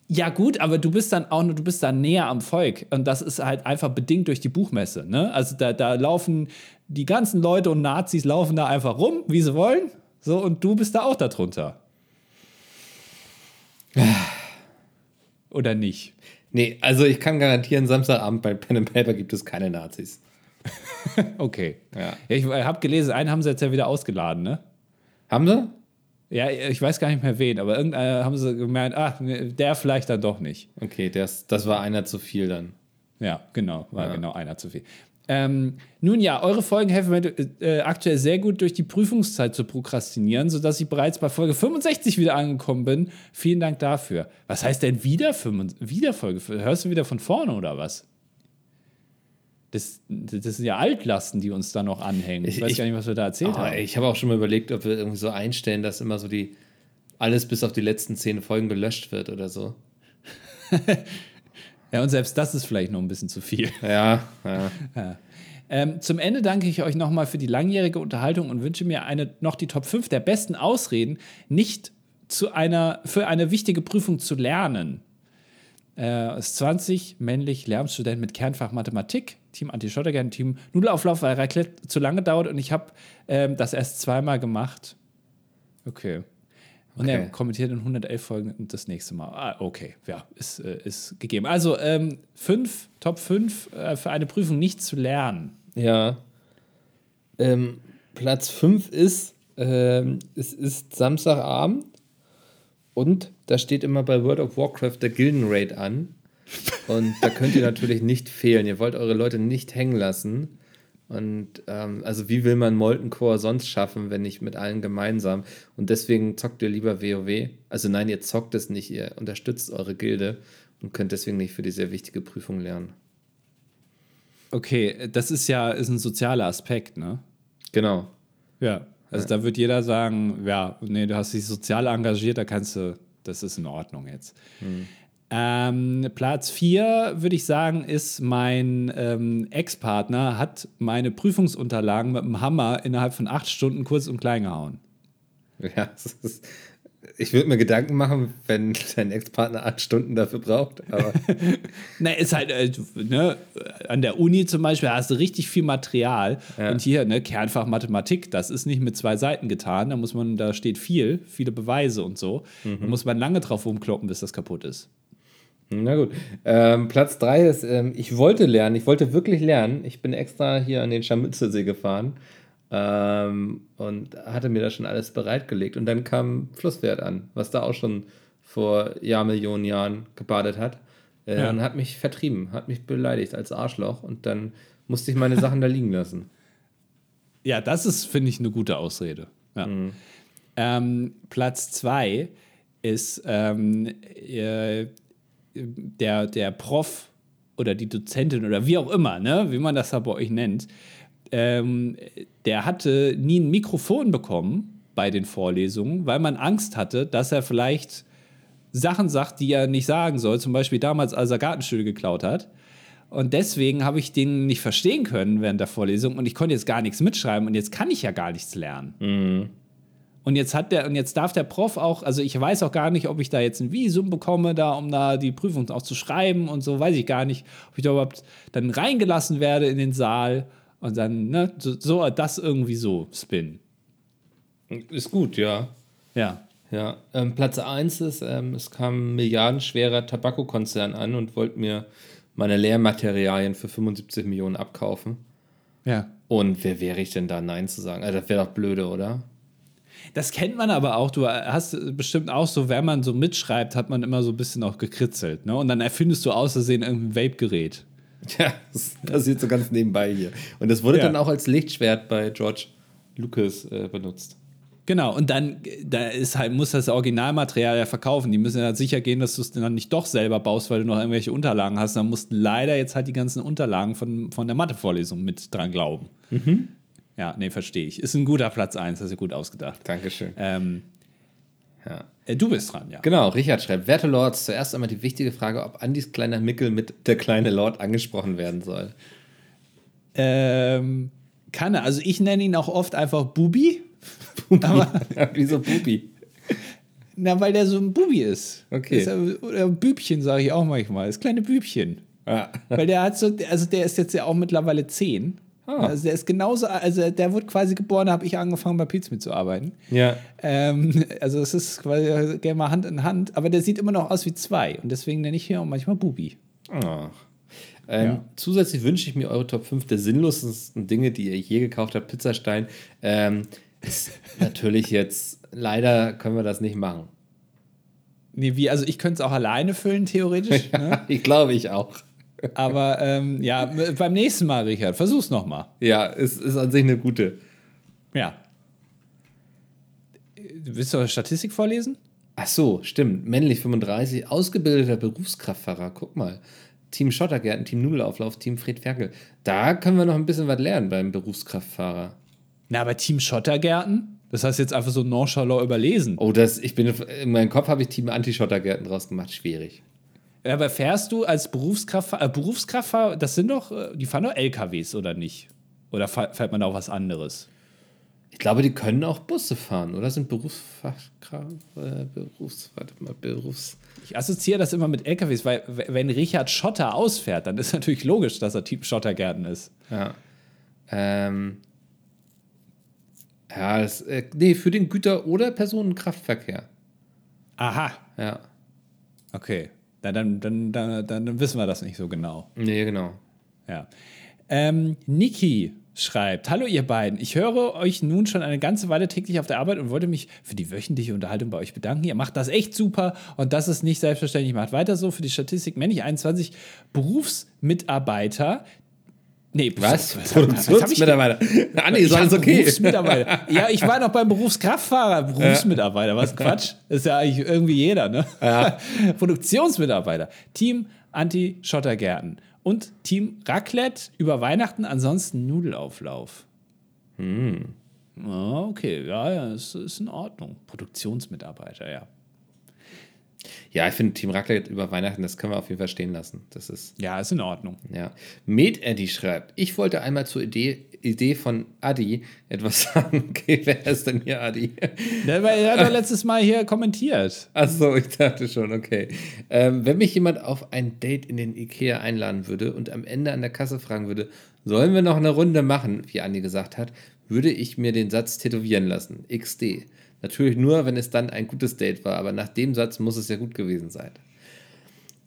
Ja, gut, aber du bist dann auch nur, du bist dann näher am Volk. Und das ist halt einfach bedingt durch die Buchmesse. Ne? Also da, da laufen die ganzen Leute und Nazis laufen da einfach rum, wie sie wollen. So, und du bist da auch darunter. Oder nicht? Nee, also ich kann garantieren, Samstagabend bei Pen and Paper gibt es keine Nazis. Okay. Ja. Ja, ich habe gelesen, einen haben sie jetzt ja wieder ausgeladen, ne? Haben sie? Ja, ich weiß gar nicht mehr wen, aber irgendeiner haben sie gemeint, ach, ne, der vielleicht dann doch nicht. Okay, das, das war einer zu viel dann. Ja, genau, war Ja. genau einer zu viel. Ähm, nun ja, eure Folgen helfen mir äh, aktuell sehr gut durch die Prüfungszeit zu prokrastinieren, sodass ich bereits bei Folge 65 wieder angekommen bin. Vielen Dank dafür. Was heißt denn wieder, 65, wieder Folge? Hörst du wieder von vorne oder was? Das, das sind ja Altlasten, die uns da noch anhängen. Ich, Ich- weiß ich- gar nicht, was wir da erzählt Oh, haben. ich habe auch schon mal überlegt, ob wir irgendwie so einstellen, dass immer so die alles bis auf die letzten zehn Folgen gelöscht wird oder so. Ja, und selbst das ist vielleicht noch ein bisschen zu viel. Ja, ja. Ja. Ähm, zum Ende danke ich euch nochmal für die langjährige Unterhaltung und wünsche mir eine, noch die Top 5 der besten Ausreden, nicht zu einer, für eine wichtige Prüfung zu lernen. Äh, ist 20, männlich, Lehramtsstudent mit Kernfach Mathematik, Team Anti-Schottergern, Team Nudelauflauf, weil Raclette zu lange dauert und ich habe ähm, das erst zweimal gemacht. Okay. Und er Okay. kommentiert in 111 Folgen das nächste Mal. Ah, okay, ja, ist, äh, ist gegeben. Also ähm, fünf, Top 5 äh, für eine Prüfung nicht zu lernen. Ja. Ähm, Platz 5 ist, ähm, es ist Samstagabend und da steht immer bei World of Warcraft der Gildenraid an. Und da könnt ihr natürlich nicht fehlen. Ihr wollt eure Leute nicht hängen lassen. Und ähm, also wie will man Molten Core sonst schaffen, wenn nicht mit allen gemeinsam? Und deswegen zockt ihr lieber WoW. Also nein, ihr zockt es nicht, ihr unterstützt eure Gilde und könnt deswegen nicht für die sehr wichtige Prüfung lernen. Okay, das ist ja ist ein sozialer Aspekt, ne? Genau. Ja. Also da wird jeder sagen, ja, nee, du hast dich sozial engagiert, da kannst du, das ist in Ordnung jetzt. Ähm, Platz 4, würde ich sagen, ist mein ähm, Ex-Partner hat meine Prüfungsunterlagen mit dem Hammer innerhalb von acht Stunden kurz und klein gehauen. Ja, ist, ich würde mir Gedanken machen, wenn dein Ex-Partner acht Stunden dafür braucht. Aber Na, ist halt, äh, ne, an der Uni zum Beispiel hast du richtig viel Material. Ja. Und hier, ne, Kernfach Mathematik, das ist nicht mit zwei Seiten getan. Da muss man, da steht viel, viele Beweise und so. Da muss man lange drauf rumkloppen, bis das kaputt ist. Na gut. Ähm, Platz drei ist, ähm, ich wollte lernen, ich wollte wirklich lernen. Ich bin extra hier an den Scharmützelsee gefahren ähm, und hatte mir da schon alles bereitgelegt. Und dann kam Flusswert an, was da auch schon vor Jahrmillionen Jahren gebadet hat. Äh, Ja. Und hat mich vertrieben, hat mich beleidigt als Arschloch. Und dann musste ich meine Sachen da liegen lassen. Ja, das ist, finde ich, eine gute Ausrede. Ja. Ähm, Platz zwei ist ähm, äh, der, der Prof oder die Dozentin oder wie auch immer, ne, wie man das da bei euch nennt, ähm, der hatte nie ein Mikrofon bekommen bei den Vorlesungen, weil man Angst hatte, dass er vielleicht Sachen sagt, die er nicht sagen soll. Zum Beispiel damals, als er Gartenstühle geklaut hat. Und deswegen habe ich den nicht verstehen können während der Vorlesung und ich konnte jetzt gar nichts mitschreiben und jetzt kann ich ja gar nichts lernen. Und jetzt hat der, und jetzt darf der Prof auch, also ich weiß auch gar nicht, ob ich da jetzt ein Visum bekomme, da, um da die Prüfung auch zu schreiben und so, weiß ich gar nicht, ob ich da überhaupt dann reingelassen werde in den Saal und dann, ne, so, so das irgendwie so spin. Ist gut, ja. Ja. Ja, ähm, Platz 1 ist, ähm, es kam ein milliardenschwerer Tabakokonzern an und wollte mir meine Lehrmaterialien für 75 Millionen abkaufen. Ja. Und wer wäre ich denn da, Nein zu sagen? Also, das wäre doch blöde, oder? Das kennt man aber auch. Du hast bestimmt auch so, wenn man so mitschreibt, hat man immer so ein bisschen auch gekritzelt. Ne? Und dann erfindest du aus Versehen irgendein Vape-Gerät. Ja, das passiert so ganz nebenbei hier. Und das wurde Ja. dann auch als Lichtschwert bei George Lucas äh, benutzt. Genau, und dann da ist halt, muss das Originalmaterial ja verkaufen. Die müssen ja sicher gehen, dass du es dann nicht doch selber baust, weil du noch irgendwelche Unterlagen hast. Dann mussten leider jetzt halt die ganzen Unterlagen von, von der Mathevorlesung mit dran glauben. Ja, nee, verstehe ich. Ist ein guter Platz 1, hast du gut ausgedacht. Dankeschön. Ähm, Ja. äh, du bist dran, ja. Genau, Richard schreibt, werte Lords, zuerst einmal die wichtige Frage, ob Andys kleiner Mickel mit der kleine Lord angesprochen werden soll. Ähm, kann er. Also ich nenne ihn auch oft einfach Bubi. Aber, Wieso Bubi? na, weil der so ein Bubi ist. Okay. Ist er, oder Bübchen, sage ich auch manchmal. Das kleine Bübchen. Ja. Weil der hat so, also der ist jetzt ja auch mittlerweile zehn. Ah. Also der ist genauso, also der wurde quasi geboren, da habe ich angefangen bei Pizza mitzuarbeiten. ja. Ähm, also es ist quasi gerne mal Hand in Hand, aber der sieht immer noch aus wie zwei und deswegen nenne ich hier auch manchmal Bubi. Ach. Ähm, Ja. Zusätzlich wünsche ich mir eure Top 5 der sinnlosesten Dinge, die ihr je gekauft habt. Pizzastein. Ähm, ist natürlich jetzt, leider können wir das nicht machen. Nee, wie, also ich könnte es auch alleine füllen, theoretisch. ne? Ich glaube, ich auch. Aber ähm, ja, beim nächsten Mal, Richard, versuch's nochmal. Ja, es ist an sich eine gute. Ja. Willst du Statistik vorlesen? Ach so, stimmt. Männlich 35, ausgebildeter Berufskraftfahrer. Guck mal. Team Schottergärten, Team Nudelauflauf, Team Fred Ferkel. Da können wir noch ein bisschen was lernen beim Berufskraftfahrer. Na, aber Team Schottergärten? Das hast du jetzt einfach so nonchalant überlesen. Oh, das, ich bin, in meinem Kopf habe ich Team Anti-Schottergärten draus gemacht. Schwierig. Aber fährst du als Berufskraft, äh, Berufskraftfahrer, das sind doch, äh, die fahren doch LKWs oder nicht? Oder fährt man da auch was anderes? Ich glaube, die können auch Busse fahren, oder? Sind Berufsfachkraft, äh, Berufs, warte mal, Berufs. Ich assoziiere das immer mit LKWs, weil wenn Richard Schotter ausfährt, dann ist natürlich logisch, dass er Typ Schottergärten ist. Ja. Ähm. Ja, das, äh, nee, für den Güter- oder Personenkraftverkehr. Aha. Ja. Okay. Dann, dann, dann, dann, wissen wir das nicht so genau. Nee, genau. Ja. Ähm, Niki schreibt: Hallo, ihr beiden. Ich höre euch nun schon eine ganze Weile täglich auf der Arbeit und wollte mich für die wöchentliche Unterhaltung bei euch bedanken. Ihr macht das echt super und das ist nicht selbstverständlich. Macht weiter so. Für die Statistik männlich 21 Berufsmitarbeiter, Nee, was? was Produktionsmitarbeiter. Ah, nee, ist alles okay. Berufsmitarbeiter. Ja, ich war noch beim Berufskraftfahrer. Berufsmitarbeiter, was Quatsch. Ist ja eigentlich irgendwie jeder, ne? Ja. Produktionsmitarbeiter. Team Anti-Schottergärten. Und Team Raclette über Weihnachten, ansonsten Nudelauflauf. Hm. okay, ja, ja, ist, ist in Ordnung. Produktionsmitarbeiter, ja. Ja, ich finde Team Raclette über Weihnachten, das können wir auf jeden Fall stehen lassen. Das ist. Ja, ist in Ordnung. Ja. Med Eddie schreibt, ich wollte einmal zur Idee, Idee von Adi etwas sagen. Okay, wer ist denn hier Adi? Der, der hat doch letztes Mal hier kommentiert. Achso, ich dachte schon, okay. Ähm, wenn mich jemand auf ein Date in den Ikea einladen würde und am Ende an der Kasse fragen würde, sollen wir noch eine Runde machen, wie Andi gesagt hat, würde ich mir den Satz tätowieren lassen. XD. Natürlich nur, wenn es dann ein gutes Date war, aber nach dem Satz muss es ja gut gewesen sein.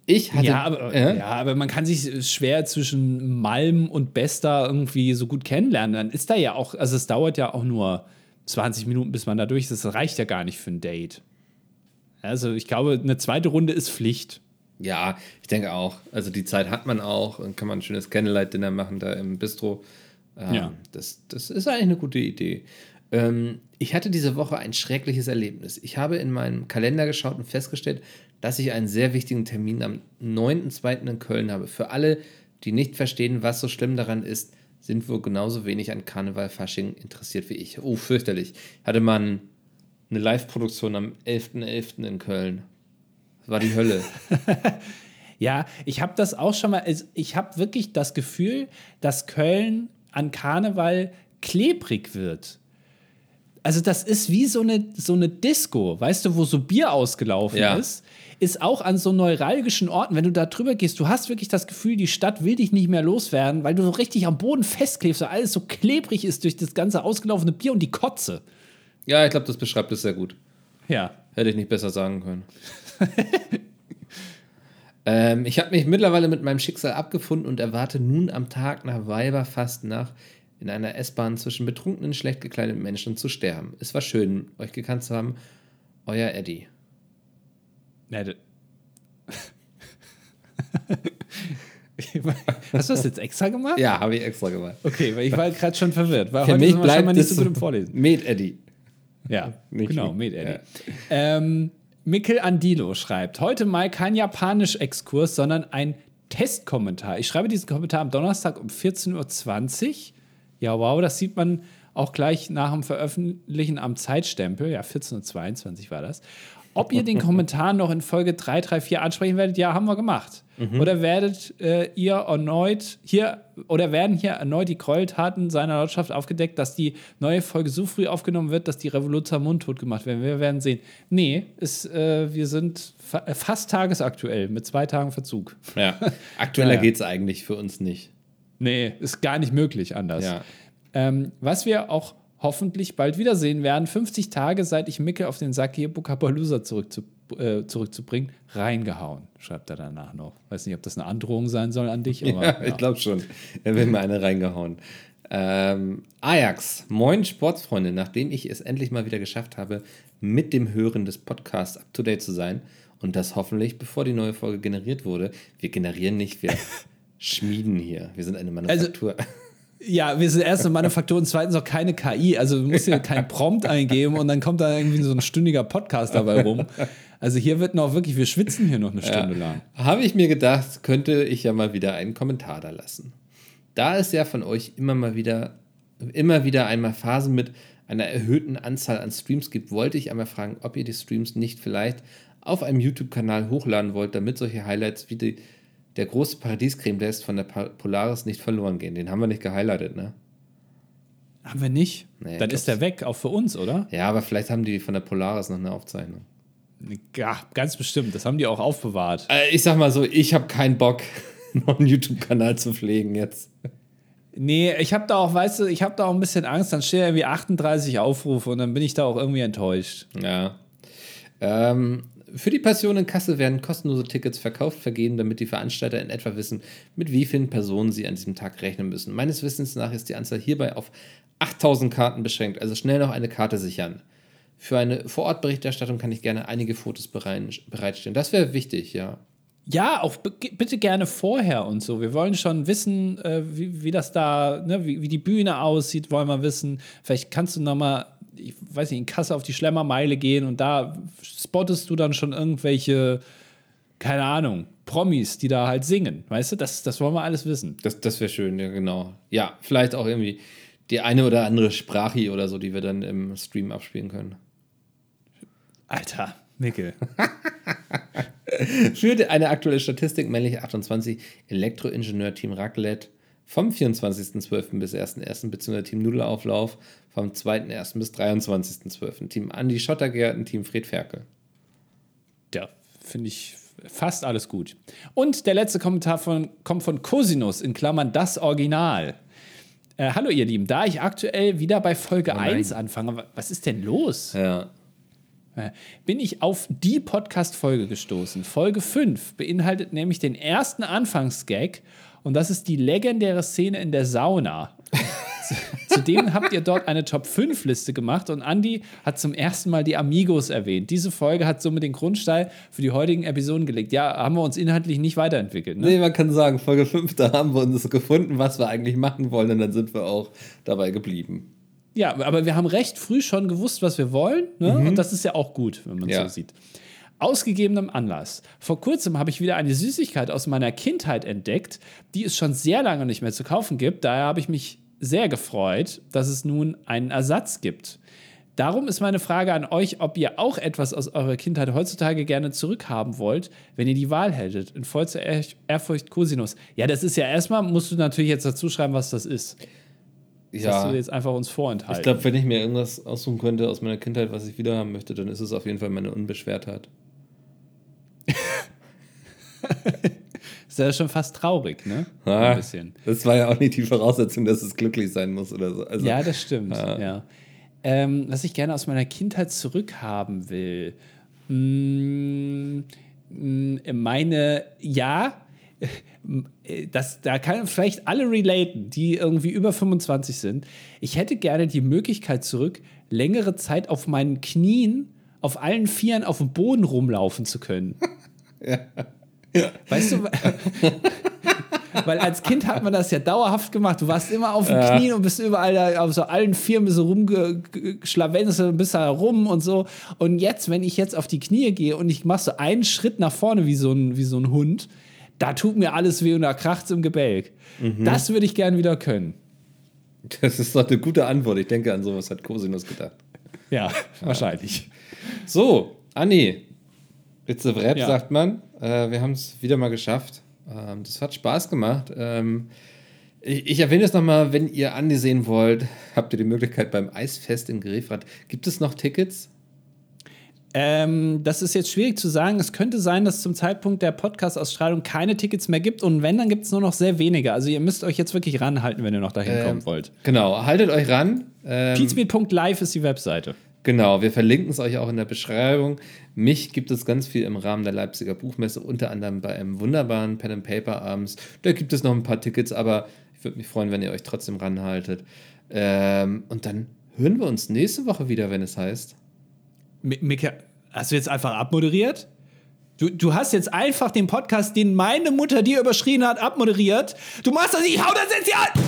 Ich hatte, ja, aber, äh? ja, aber man kann sich schwer zwischen Malm und Besta irgendwie so gut kennenlernen. Dann ist da ja auch, also es dauert ja auch nur 20 Minuten, bis man da durch ist. Das reicht ja gar nicht für ein Date. Also ich glaube, eine zweite Runde ist Pflicht. Ja, ich denke auch. Also die Zeit hat man auch und kann man ein schönes Candlelight-Dinner machen da im Bistro. Ähm, ja. Das, das ist eigentlich eine gute Idee. Ähm, ich hatte diese Woche ein schreckliches Erlebnis. Ich habe in meinem Kalender geschaut und festgestellt, dass ich einen sehr wichtigen Termin am 9.2. in Köln habe. Für alle, die nicht verstehen, was so schlimm daran ist, sind wohl genauso wenig an Karneval Fasching interessiert wie ich. Oh, fürchterlich. Hatte man eine Live-Produktion am 11.11. .11. in Köln. Das war die Hölle. ja, ich habe das auch schon mal, ich habe wirklich das Gefühl, dass Köln an Karneval klebrig wird also das ist wie so eine, so eine Disco, weißt du, wo so Bier ausgelaufen ja. ist, ist auch an so neuralgischen Orten, wenn du da drüber gehst, du hast wirklich das Gefühl, die Stadt will dich nicht mehr loswerden, weil du so richtig am Boden festklebst und alles so klebrig ist durch das ganze ausgelaufene Bier und die Kotze. Ja, ich glaube, das beschreibt es sehr gut. Ja. Hätte ich nicht besser sagen können. ähm, ich habe mich mittlerweile mit meinem Schicksal abgefunden und erwarte nun am Tag nach Weiberfast nach in einer S-Bahn zwischen betrunkenen, schlecht gekleideten Menschen zu sterben. Es war schön, euch gekannt zu haben. Euer Eddie. Ja, Hast du das jetzt extra gemacht? Ja, habe ich extra gemacht. Okay, weil ich war gerade schon verwirrt. War Für mich bleibt nicht so gut im Vorlesen. Med Eddie. Ja, nicht genau, Med Eddie. Ja. Ähm, Mikkel Andilo schreibt, heute mal kein Japanisch-Exkurs, sondern ein Testkommentar. Ich schreibe diesen Kommentar am Donnerstag um 14.20 Uhr. Ja, wow, das sieht man auch gleich nach dem Veröffentlichen am Zeitstempel. Ja, 14.22 war das. Ob ihr den Kommentar noch in Folge 334 ansprechen werdet, ja, haben wir gemacht. Mhm. Oder werdet äh, ihr erneut hier oder werden hier erneut die Gräueltaten seiner Lordschaft aufgedeckt, dass die neue Folge so früh aufgenommen wird, dass die Revolution mundtot gemacht werden? Wir werden sehen. Nee, ist, äh, wir sind fa fast tagesaktuell mit zwei Tagen Verzug. Ja, aktueller ja. geht es eigentlich für uns nicht. Nee, ist gar nicht möglich anders. Ja. Ähm, was wir auch hoffentlich bald wiedersehen werden, 50 Tage, seit ich Micke auf den Sack gehe, Bukapalooza zurückzu, äh, zurückzubringen, reingehauen, schreibt er danach noch. Weiß nicht, ob das eine Androhung sein soll an dich, aber. Ja, ja. ich glaube schon. Er will mir eine reingehauen. Ähm, Ajax, moin Sportsfreunde, nachdem ich es endlich mal wieder geschafft habe, mit dem Hören des Podcasts up to date zu sein und das hoffentlich, bevor die neue Folge generiert wurde. Wir generieren nicht, wir schmieden hier. Wir sind eine Manufaktur. Also, ja, wir sind erst eine Manufaktur und zweitens auch keine KI. Also du musst hier kein Prompt eingeben und dann kommt da irgendwie so ein stündiger Podcast dabei rum. Also hier wird noch wirklich, wir schwitzen hier noch eine Stunde ja. lang. Habe ich mir gedacht, könnte ich ja mal wieder einen Kommentar da lassen. Da es ja von euch immer mal wieder, immer wieder einmal Phasen mit einer erhöhten Anzahl an Streams gibt, wollte ich einmal fragen, ob ihr die Streams nicht vielleicht auf einem YouTube-Kanal hochladen wollt, damit solche Highlights wie die, der große Paradiescreme Test von der Polaris nicht verloren gehen. Den haben wir nicht gehighlightet, ne? Haben wir nicht? Nee, Dann ist der weg, auch für uns, oder? Ja, aber vielleicht haben die von der Polaris noch eine Aufzeichnung. Ja, ganz bestimmt. Das haben die auch aufbewahrt. Äh, ich sag mal so, ich habe keinen Bock, noch einen YouTube-Kanal zu pflegen jetzt. Nee, ich habe da auch, weißt du, ich habe da auch ein bisschen Angst. Dann stehen irgendwie 38 Aufrufe und dann bin ich da auch irgendwie enttäuscht. Ja. Ähm, für die Passion in Kassel werden kostenlose Tickets verkauft vergeben, damit die Veranstalter in etwa wissen, mit wie vielen Personen sie an diesem Tag rechnen müssen. Meines Wissens nach ist die Anzahl hierbei auf 8000 Karten beschränkt, also schnell noch eine Karte sichern. Für eine Vorortberichterstattung kann ich gerne einige Fotos bereitstellen. Das wäre wichtig, ja. Ja, auch bitte gerne vorher und so. Wir wollen schon wissen, äh, wie, wie das da, ne, wie, wie die Bühne aussieht, wollen wir wissen. Vielleicht kannst du noch mal, ich weiß nicht, in Kasse auf die Schlemmermeile gehen und da spottest du dann schon irgendwelche, keine Ahnung, Promis, die da halt singen. Weißt du, das, das wollen wir alles wissen. Das, das wäre schön, ja, genau. Ja, vielleicht auch irgendwie die eine oder andere Sprache oder so, die wir dann im Stream abspielen können. Alter, Mickel. Für eine aktuelle Statistik männliche 28 Elektroingenieur Team Raclette vom 24.12. bis 1.1. bzw. Team Nudelauflauf vom 2.1. bis 23.12. Team Andi Schottergärten, Team Fred Ferkel. Ja, finde ich fast alles gut. Und der letzte Kommentar von, kommt von Cosinus in Klammern das Original. Äh, hallo ihr Lieben, da ich aktuell wieder bei Folge oh 1 anfange, was ist denn los? Ja. Äh, bin ich auf die Podcast-Folge gestoßen. Folge 5 beinhaltet nämlich den ersten Anfangsgag und das ist die legendäre Szene in der Sauna. Zudem habt ihr dort eine Top-5-Liste gemacht und Andy hat zum ersten Mal die Amigos erwähnt. Diese Folge hat somit den Grundstein für die heutigen Episoden gelegt. Ja, haben wir uns inhaltlich nicht weiterentwickelt. Ne? Nee, man kann sagen, Folge 5, da haben wir uns gefunden, was wir eigentlich machen wollen und dann sind wir auch dabei geblieben. Ja, aber wir haben recht früh schon gewusst, was wir wollen. Ne? Mhm. Und das ist ja auch gut, wenn man ja. so sieht. Ausgegebenem Anlass. Vor kurzem habe ich wieder eine Süßigkeit aus meiner Kindheit entdeckt, die es schon sehr lange nicht mehr zu kaufen gibt. Daher habe ich mich sehr gefreut, dass es nun einen Ersatz gibt. Darum ist meine Frage an euch, ob ihr auch etwas aus eurer Kindheit heutzutage gerne zurückhaben wollt, wenn ihr die Wahl hättet. In vollster Ehrfurcht Cosinus. Ja, das ist ja erstmal, musst du natürlich jetzt dazu schreiben, was das ist. Das ja. hast du jetzt einfach uns vorenthalten. Ich glaube, wenn ich mir irgendwas aussuchen könnte aus meiner Kindheit, was ich wieder haben möchte, dann ist es auf jeden Fall meine Unbeschwertheit. ist ja schon fast traurig, ne? Ah, Ein bisschen. Das war ja auch nicht die Voraussetzung, dass es glücklich sein muss oder so. Also, ja, das stimmt. Ah. Ja. Ähm, was ich gerne aus meiner Kindheit zurückhaben will. Hm, meine, ja, das, da kann vielleicht alle relaten, die irgendwie über 25 sind. Ich hätte gerne die Möglichkeit zurück, längere Zeit auf meinen Knien, auf allen Vieren auf dem Boden rumlaufen zu können. Ja. Weißt du, weil als Kind hat man das ja dauerhaft gemacht. Du warst immer auf den ja. Knien und bist überall da auf so allen Vieren so rumgeschlawenzt und bist da rum und so. Und jetzt, wenn ich jetzt auf die Knie gehe und ich mache so einen Schritt nach vorne wie so ein, wie so ein Hund, da tut mir alles weh und da kracht es im Gebälk. Mhm. Das würde ich gern wieder können. Das ist doch eine gute Antwort. Ich denke, an sowas hat Cosinus gedacht. Ja, wahrscheinlich. So, Anni, Ritze Wrep, ja. sagt man. Äh, wir haben es wieder mal geschafft. Ähm, das hat Spaß gemacht. Ähm, ich, ich, erwähne es nochmal, wenn ihr Andi sehen wollt, habt ihr die Möglichkeit beim Eisfest in Grefrath. Gibt es noch Tickets? Ähm, das ist jetzt schwierig zu sagen. Es könnte sein, dass zum Zeitpunkt der Podcast-Ausstrahlung keine Tickets mehr gibt. Und wenn, dann gibt es nur noch sehr wenige. Also ihr müsst euch jetzt wirklich ranhalten, wenn ihr noch dahin ähm, kommen wollt. Genau, haltet euch ran. Ähm, Pizmeet.live ist die Webseite. Genau, wir verlinken es euch auch in der Beschreibung. Mich gibt es ganz viel im Rahmen der Leipziger Buchmesse, unter anderem bei einem wunderbaren Pen and Paper abends. Da gibt es noch ein paar Tickets, aber ich würde mich freuen, wenn ihr euch trotzdem ranhaltet. Ähm, und dann hören wir uns nächste Woche wieder, wenn es heißt. Mika, hast du jetzt einfach abmoderiert? Du, du hast jetzt einfach den Podcast, den meine Mutter dir überschrien hat, abmoderiert. Du machst das, ich hau das jetzt hier an!